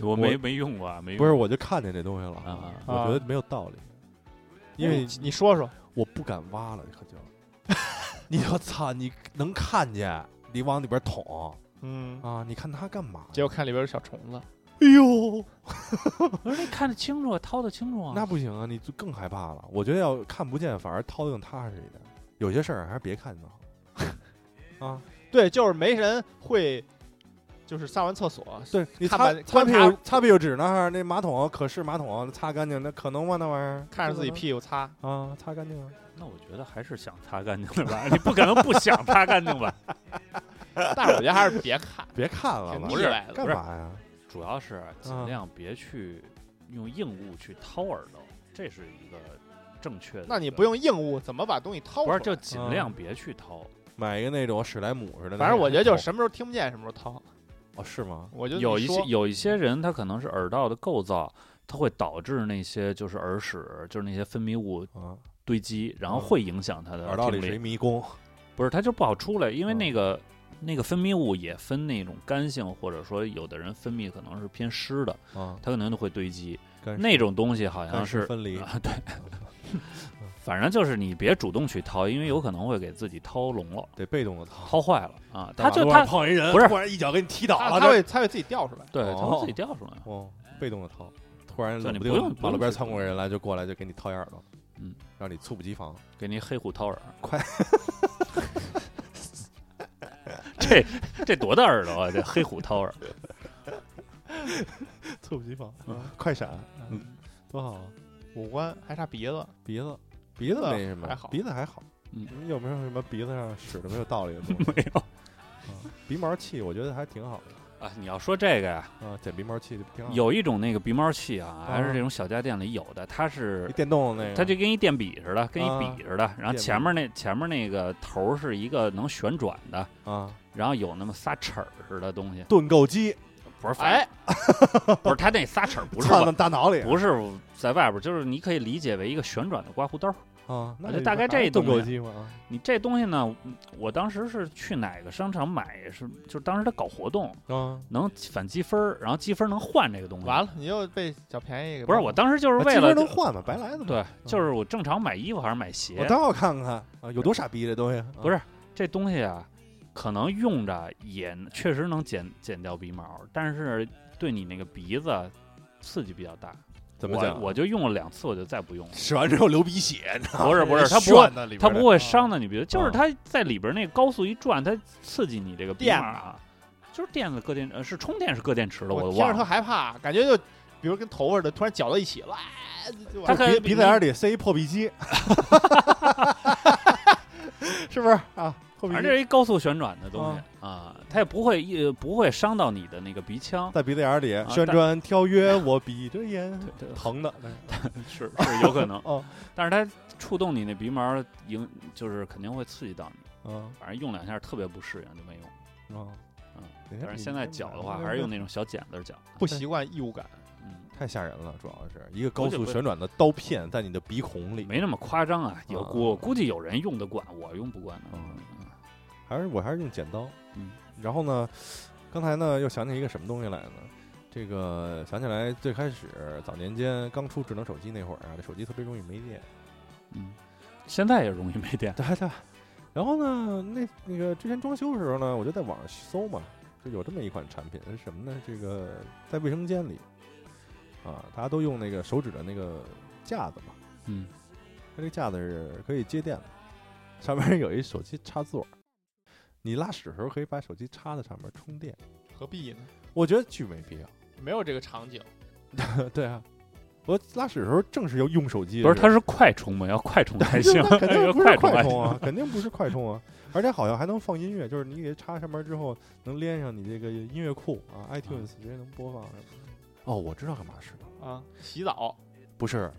我没没用过啊，没用不是，我就看见这东西了，啊我觉得没有道理，因为你你说说，我不敢挖了，可就，[LAUGHS] 你我操，你能看见，你往里边捅嗯，啊？你看它干嘛？结果看里边有小虫子，哎呦，我说你看得清楚，掏得清楚啊。那不行啊，你就更害怕了。我觉得要看不见，反而掏的更踏实一点。有些事儿还是别看就好。[LAUGHS] 啊，对，就是没人会，就是上完厕所，对你擦擦屁股擦屁股纸那儿，那马桶可视马桶擦干净，那可能吗？那玩意儿看着自己屁股擦，啊，擦干净啊。那我觉得还是想擦干净的吧，你不可能不想擦干净吧？[LAUGHS] 但是我觉得还是别看，[LAUGHS] 别看了吧，挺腻歪的。干嘛呀？主要是尽啊量别去用硬物去掏耳朵，这是一个正确的。那你不，用硬物，怎么把东西掏出来？不是就尽啊量别去掏。买一个那种史莱姆似的，反正我觉得就什么时候听不见，什么时候掏。哦，是吗？我就有一些有一些人，他可能是耳道的构造，它会导致那些就是耳屎，就是那些分泌物啊，堆积，然后嗯会影响他的耳道里听力。是迷宫。不是，他就不好出来，因为嗯那个、那个分泌物也分那种干性，或者说有的人分泌可能是偏湿的，啊，它可能就会堆积。那种东西好像是分离啊，对，[LAUGHS] 反正就是你别主动去掏，因为有可能会给自己掏聋了、得被动的掏。掏坏了啊。他就他上碰一人，不是突然一脚给你踢倒了，这他会他会自己掉出来。对，他会哦自己掉出来。哦，被动的掏。突然对冷不你不用不丁马路边窜过人来，就过来就给你掏一耳朵，嗯，让你猝不及防。给你黑虎掏耳，[LAUGHS] 快！[LAUGHS] 这这多大耳朵啊！这黑虎掏耳，[LAUGHS] 猝不及防，快闪，嗯，多好啊！五官还差鼻子，鼻子，鼻子没什么，还好鼻子还好。嗯你有没有什么鼻子上使的没有道理的东西？[LAUGHS] 没有啊鼻毛器我觉得还挺好的啊。你要说这个呀，啊，剪鼻毛器挺好。有一种那个鼻毛器啊，还是啊这种小家电里有的，它是电动的那个，它就跟一电笔似的，跟一啊笔似的，然后前面那前面那个头儿是一个能旋转的，啊，然后有那么仨齿儿似的东西，盾构机不是，哎，[LAUGHS] 不是它那仨齿儿不是大脑里不是在外边，就是你可以理解为一个旋转的刮胡刀儿。啊，那就大概这东西你这东西呢，嗯我当时是去哪个商场买，是就是当时他搞活动，啊，能返积分儿，然后积分儿能换这个东西。完了，你又被小便宜给不是我当时就是为了分能换嘛？白来。对，就是我正常买衣服还是买鞋我，倒要看看啊，有多傻逼这东西。不是这东西啊，可能用着也确实能减减掉鼻毛，但是对你那个鼻子刺激比较大。我怎么讲？我就用了两次，我就再不用了。使完之后流鼻血，你知道吗不是不是，[LAUGHS] 它不会，它不会伤到你鼻子，就是啊它在里边那个高速一转，它刺激你这个电啊，就是电子搁电呃是充电是搁电池的，我我听着特都忘了。害怕，感觉就比如跟头发似的，突然搅到一起了，哎就完了它可以鼻鼻子眼里塞一破壁机，[LAUGHS] [LAUGHS] 是不是啊？反正这是一高速旋转的东西啊，它也不会一不会伤到你的那个鼻腔。在鼻子眼里啊旋转跳跃，[LAUGHS] 我闭着眼，疼的。[LAUGHS] 是是有可能 [LAUGHS] 哦，但是它触动你那鼻毛，影就是肯定会刺激到你。嗯反正用两下特别不适应，就没用。啊嗯，你看你但是现在搅的话，还是用那种小剪子搅。不习惯异物感。嗯，太吓人了，主要是一个高速旋转的刀片在你的鼻孔里，没那么夸张啊，有啊我估计有人用得惯，我用不惯的。嗯还是我还是用剪刀。嗯，然后呢，刚才呢又想起一个什么东西来呢？这个想起来最开始早年间刚出智能手机那会儿啊，这手机特别容易没电。嗯，现在也容易没电。对对。然后呢，那那个之前装修的时候呢，我就在网上搜嘛，就有这么一款产品是什么呢？这个在卫生间里啊，大家都用那个手指的那个架子嘛，嗯，它这个架子是可以接电的，上面有一手机插座，你拉屎的时候可以把手机插在上面充电。何必呢？我觉得巨没必要。没有这个场景，[LAUGHS] 对啊，我拉屎的时候正是要用手机的不是，它是快充嘛？要快充才行，[LAUGHS] 那肯定要不是快充啊。，肯定不是快充啊，而且好像还能放音乐，就是你给它插上面之后，能连上你这个音乐库啊，iTunes 直接能播放什么的。哦，我知道干嘛使了，啊，洗澡不是，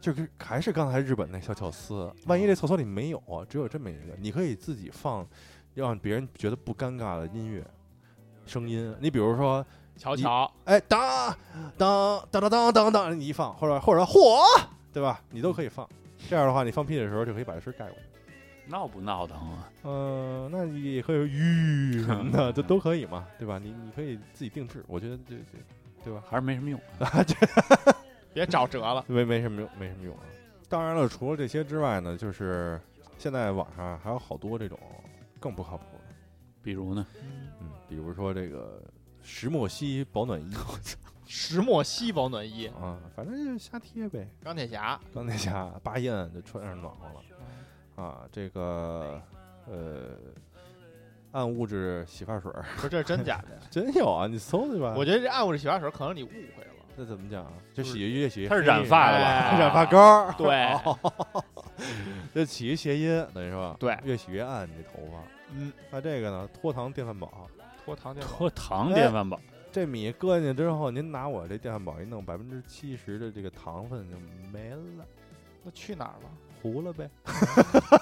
就是还是刚才日本那小巧思，万一这厕所里没有啊，只有这么一个，你可以自己放，让别人觉得不尴尬的音乐声音。你比如说，你瞧瞧，哎，当当当当当当当，你一放，或者或者嚯，对吧？你都可以放。这样的话，你放屁的时候就可以把这声盖过去。闹不闹腾啊？嗯、那你也可以吁什么的，这都可以嘛，对吧？你你可以自己定制，我觉得这这对吧？还是没什么用。[LAUGHS] 啊，这别找辙了。[LAUGHS] 没没什么用，没什么用啊。当然了，除了这些之外呢，就是现在网上还有好多这种更不靠谱了，比如呢？嗯，比如说这个石墨烯保暖衣石墨烯保暖衣，啊，反正就是瞎贴呗。钢铁侠，钢铁侠八一摁就穿上暖和了啊。这个呃，暗物质洗发水儿说这是真假的呀？[LAUGHS] 真有啊，你搜去吧？我觉得这暗物质洗发水可能你误会了。那怎么讲啊？就就是洗越洗越它是染发的吧？哎染发膏儿，对 [LAUGHS] [LAUGHS] [LAUGHS] 这起一谐音，等于说对越洗越暗，你这头发。嗯，那这个呢，脱糖电饭煲，脱糖电宝，脱糖电饭煲，这米搁进去之后，您拿我这电饭煲一弄，百分之七十的这个糖分就没了，那去哪儿了？糊了呗，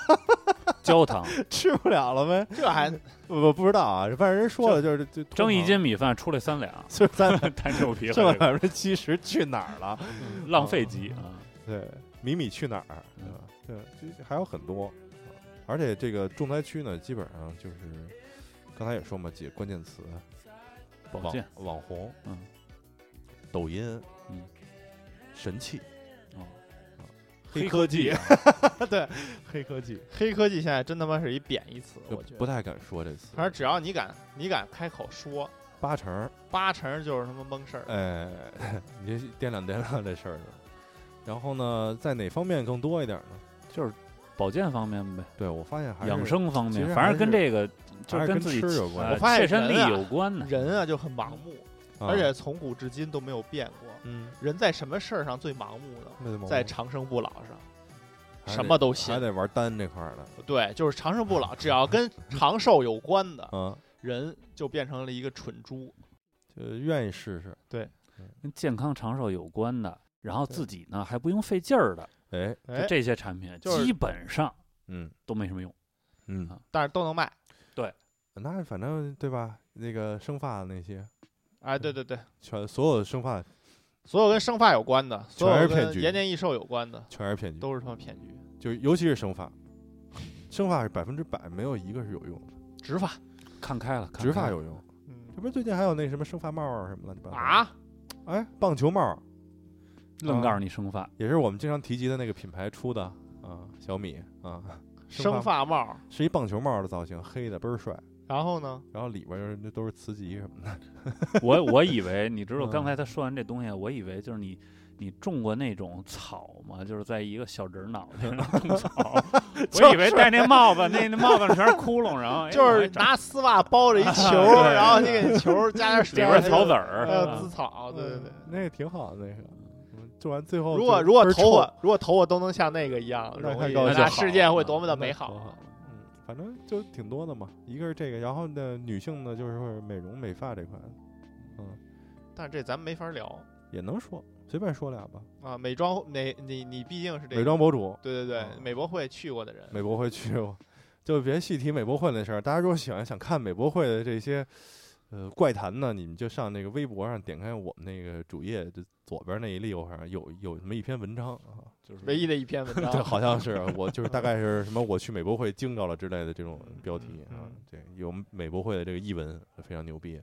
[LAUGHS] 焦糖，[LAUGHS] 吃不了了呗。这还我我不知道啊，反正人说了就是就蒸一斤米饭出来三两，就三太牛逼了，剩百分之七十去哪儿了？浪费级啊！对，米米去哪儿？对吧？对，这还有很多，啊而且这个重灾区呢，基本上就是刚才也说嘛，几个关键词：网保健，网红、嗯，抖音、嗯，神器、哦，黑科技，[LAUGHS] 啊对，黑科技，黑科技现在真他妈是一贬义词，就我觉得。不太敢说这词，反正只要你敢，你敢开口说，八成，八成就是他妈蒙事儿。哎，[LAUGHS] 你这掂量掂量这事儿的。然后呢，在哪方面更多一点呢？就是保健方面呗，对我发现还是养生方面，实反正跟这个就还是跟跟自己吃有关呃我发现切身利人啊有关呢。人啊就很盲目，啊而且从古至今都没有变过。嗯，人在什么事儿上最盲目呢？那就在长生不老上，还得什么都信还。得玩单这块儿的，对，就是长生不老，只要跟长寿有关的嗯，人，就变成了一个蠢猪。就愿意试试。对跟健康长寿有关的，然后自己呢还不用费劲儿的，哎，哎就，这些产品就是基本上嗯都没什么用。嗯啊，但是都能卖。对那反正对吧？那个生发那些，哎，对对对，全所有的生发所有跟生发有关的，所有全是骗局跟延年益寿有关的，全是骗局，都是他妈骗局。就尤其是生发，生发是百分之百没有一个是有用的，植发，看开了，看开了植发有用。嗯这不是最近还有那什么生发帽啊什么乱七八糟的？啊，哎，棒球帽愣告诉你生发，也是我们经常提及的那个品牌出的啊，小米啊，生发帽，是一棒球帽的造型，黑的倍儿帅，然后呢，然后里边儿那都是磁极什么的。[LAUGHS] 我我以为你知道嗯刚才他说完这东西，我以为就是你你种过那种草吗？就是在一个小人儿脑袋上种草 [LAUGHS] [LAUGHS] 我以为戴那帽子，那那帽子上全是窟窿，然后哎就是拿丝袜包着一球，然后你给球加点水，里边草籽还儿，有啊滋草，对对对。那个挺好的，那个嗯做完最后如果如果头发如果头发都能像那个一样那容易，太高兴了那世界会多么的美好多。嗯，反正就挺多的嘛。一个是这个，然后呢，女性呢就是美容美发这块，嗯，但是这咱们没法聊也能说，随便说俩吧。啊。美妆美，你你毕竟是这美，妆博主，对对对，嗯美博会去过的人，美博会去过，就别细提美博会那事儿。大家如果喜欢想看美博会的这些呃怪谈呢，你们就上那个微博上点开我们那个主页，就左边那一溜上有有那么一篇文章啊，就是唯一的一篇文对，章，好像是 [LAUGHS] 我就是大概是什么我去美博会惊着了之类的这种标题啊嗯，对，有美博会的这个译文非常牛逼。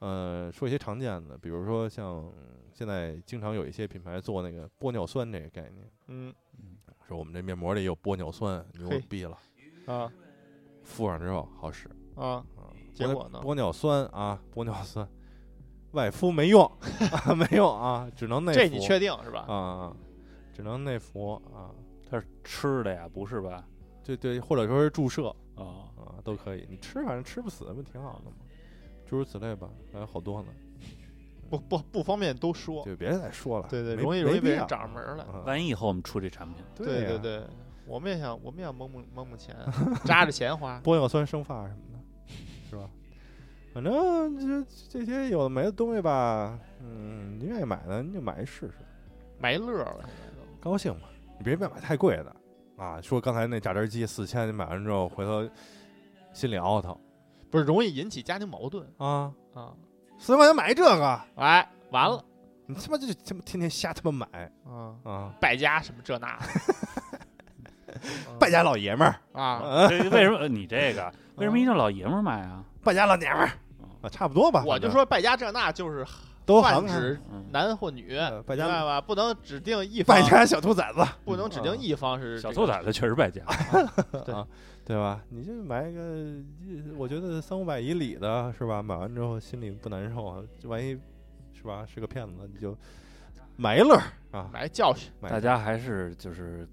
呃，说一些常见的，比如说像现在经常有一些品牌做那个玻尿酸这个概念，嗯。说我们这面膜里有玻尿酸，牛逼了，啊。敷上之后好使啊，结果呢玻尿酸啊，玻尿酸外敷没用，[LAUGHS] 啊、没用啊，只能内服。这你确定是吧？啊啊，只能内服啊，它是吃的呀，不是吧？对对，或者说是注射。啊，啊，都可以。你吃反正吃不死，不挺好的吗？诸如此类吧，还有好多呢，不不不方便都说，就别再说了。对对，没容易容易被找上门儿来。啊万一以后我们出这产品，对呀对对，我们也想，我们也想蒙蒙蒙蒙钱，扎着钱花。玻尿酸生发什么的，是吧？反正这这些有的没的东西吧，嗯，你愿意买的你就买一试试，买一乐儿了，现在都。高兴嘛。你别别买太贵的啊！说刚才那榨汁机四千，你买完之后回头心里凹腾不是容易引起家庭矛盾啊！啊！四千块钱买这个，哎，完了你他妈就他妈天天瞎他妈买啊！啊！败家什么这那 [LAUGHS] 败家老爷们儿，啊！为什么呃你这个为什么一定老爷们儿买啊？败家老娘们儿啊，差不多吧。我就说败家这那就是都行泛指嗯，男或女，呃败家明白吧？不能指定一方败，家小兔崽子，不能指定一方是小这个兔崽子确实败家，对 [LAUGHS] 啊，对吧？你就买一个，我觉得三五百以里的是吧？买完之后心里不难受啊，就万一是吧是个骗子，你就买一乐儿啊。买教训。买大家还是就是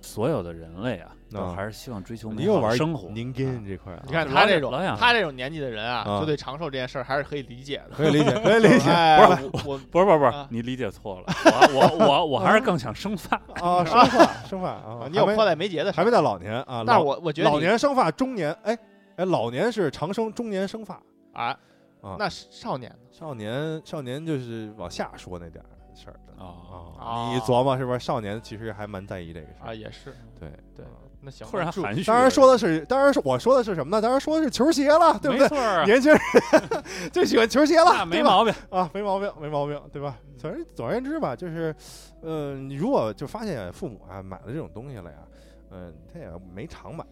所有的人类啊，都啊还是希望追求你美好的又玩生活。您跟这块啊，你看他这种他这种年纪的人啊，啊就对长寿这件事儿还是可以理解的。可以理解，可以理解哎，不是我不是不是不是啊，你理解错了，我我我我还是更想生发。啊，生发生发啊 [LAUGHS] 啊，你有迫在眉睫的。还没到老年啊，但是我我觉得老年生发，中年哎哎，老年是长生，中年生发，啊啊，那少年呢少年少年就是往下说那点儿事儿的哦，啊。你琢磨是不是？少年其实还蛮在意这个事儿啊，，也是对对啊。那行吧，突然含蓄。当然说的是，当然是我说的是什么呢？当然说的是球鞋了，对不对？没错啊，年轻人就喜欢球鞋了，没毛病。啊，没毛病，没毛病，对吧？总而总而言之吧，就是，呃，你如果就发现父母啊买了这种东西了呀，嗯、他也没常买，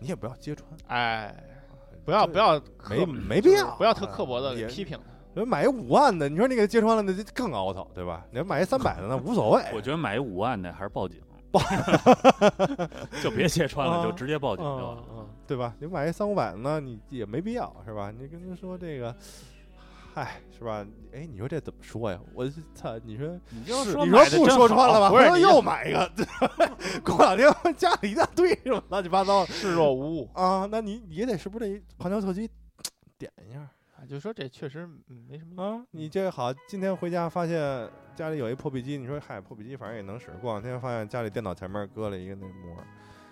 你也不要揭穿，哎，不要不要没没必要，不要特刻薄的批评他。人买一五万的，你说你给他揭穿了，那就更凹槽，对吧？你要买一三百的，那无所谓。我觉得买一五万的还是报警，[LAUGHS] 就别揭穿了，啊就直接报警就完嗯了。嗯，对吧？你买一三五百的呢，你也没必要，是吧？你跟他说这个，嗨，是吧？哎，你说这怎么说呀？我操，你说你就说你说不说穿了吧？回头不是你又买一个，过两天家里一大堆什么乱七八糟的视若无物啊，那你也得是不是得旁敲侧击点一下啊，就说这确实嗯没什么意啊？你这好，今天回家发现家里有一破壁机，你说嗨，破壁机反正也能使。过两天发现家里电脑前面搁了一个那膜，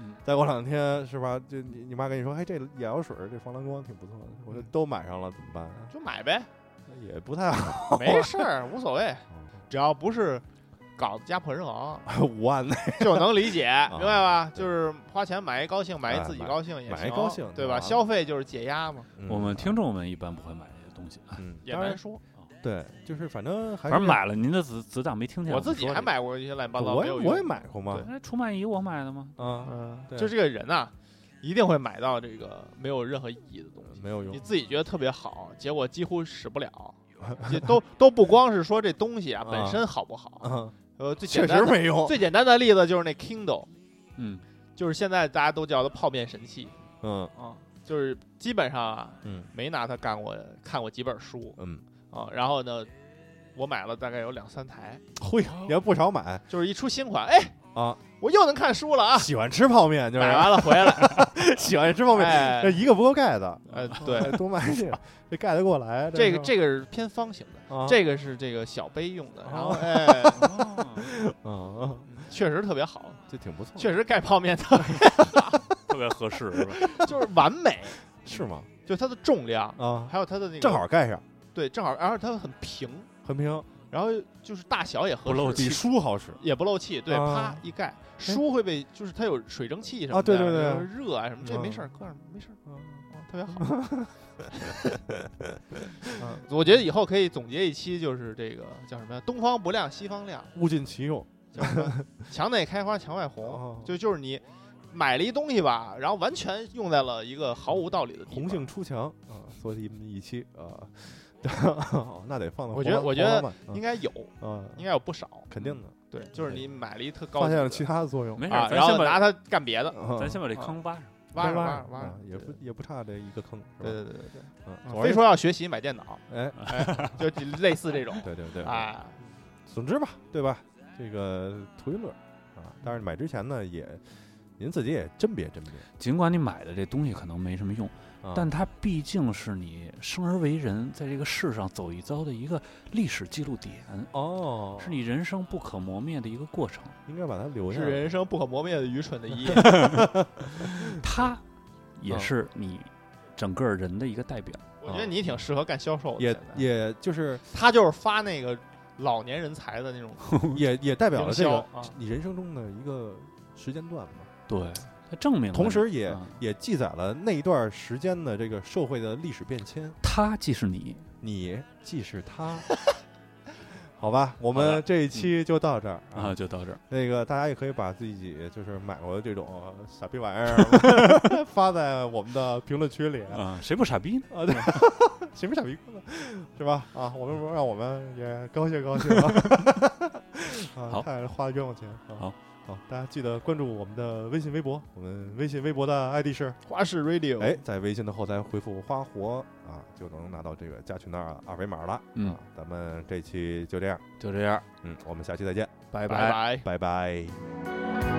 嗯再过两天是吧？就你你妈跟你说，哎，这眼药水儿这防蓝光挺不错的，我说都买上了怎么办啊？就买呗，也不太好，没事儿，无所谓，[LAUGHS] 只要不是搞得家破人亡，[LAUGHS] 五万的就能理解，明白吧？就是花钱买一高兴，买一自己高兴也行买一高兴对吧？消费就是解压嘛，我们听众们一般不会买这些东西，也难说。对，就是反正还是反正买了您的子子当没听见我。自己还买过一些乱七八糟我也我也买过嘛，那除螨仪我买的吗？啊，嗯，对就这个人呐，一定会买到这个没有任何意义的东西。没有用你，自己觉得特别好，结果几乎使不了。[LAUGHS] 也都都不光是说这东西啊啊本身好不好，啊，呃，最确简单的实没用，最简单的例子就是那 Kindle，嗯，就是现在大家都叫它泡面神器嗯。啊，就是基本上啊嗯没拿它干过看过几本书嗯，啊，然后呢，我买了大概有两三台，[LAUGHS] 会你还不少买就是一出新款，哎，啊，我又能看书了啊，喜欢吃泡面就是。买完了回来，[LAUGHS] 喜欢吃泡面，哎。这，一个不够盖的，呃，对，哎，多买点，这盖得过来，[LAUGHS] 这个这个是偏方形的，啊。这个是这个小杯用的，然后哦。哎，[LAUGHS] 哦。啊，确实特别好，这挺不错，确实盖泡面特别特别合适是吧？就是完美，是吗？就它的重量，啊，还有它的那个正好盖上，对，正好，而且它很平，很平，然后就是大小也合适，不漏气比书好使也不漏气，对，啊啪一盖，书会被就是它有水蒸气什么的，啊对对对热啊什么，这嗯没事儿，搁上没事儿。啊特别好。嗯，[LAUGHS] 我觉得以后可以总结一期，就是这个叫什么呀？东方不亮西方亮，物尽其用。叫什么？[LAUGHS] 墙内开花墙外红哦，就就是你买了一东西吧，然后完全用在了一个毫无道理的地方。红杏出墙啊，做这么一期啊，[LAUGHS] 那得放到我觉得我觉得应该有，嗯，应该有不少。肯定的，对，就是你买了一特高发现了其他的作用。没事，啊，然后咱先把拿它干别的，啊咱先把这坑挖上。挖着挖挖着挖着啊，也不也不差这一个坑，对对对对对。嗯，非说要学习买电脑，[LAUGHS] 哎，哎，就类似这种，对对对，啊，总之吧，对吧？这个图一乐啊，但是买之前呢，也您自己也甄别甄别，尽管你买的这东西可能没什么用，啊但它毕竟是你生而为人，在这个世上走一遭的一个历史记录点，哦，是你人生不可磨灭的一个过程。应该把它留下是。人生不可磨灭的愚蠢的一页。[LAUGHS] 它也啊是你整个人的一个代表。我觉得你挺适合干销售的，也也就是他就是发那个老年人才的那种 [LAUGHS] 也也代表了这个啊。你人生中的一个时间段嘛，对，它证明了同时也啊也记载了那一段时间的这个社会的历史变迁。他既是你，你既是他，[LAUGHS] 好吧，我们这一期就到这儿啊，。就到这儿。那个大家也可以把自己就是买过的这种傻逼玩意儿 [LAUGHS] 发在我们的评论区里啊，谁不傻逼呢？啊，对，谁不傻逼呢？是吧？啊，我们让我们也高兴高兴啊！[LAUGHS] 啊，好看花冤枉钱啊！好，好，大家记得关注我们的微信、微博。我们微信、微博的 ID 是花式 radio，哎，在微信的后台回复“花活”啊，就能拿到这个加群的二维码了。嗯啊，咱们这期就这样，就这样，嗯，我们下期再见，拜拜拜。拜拜。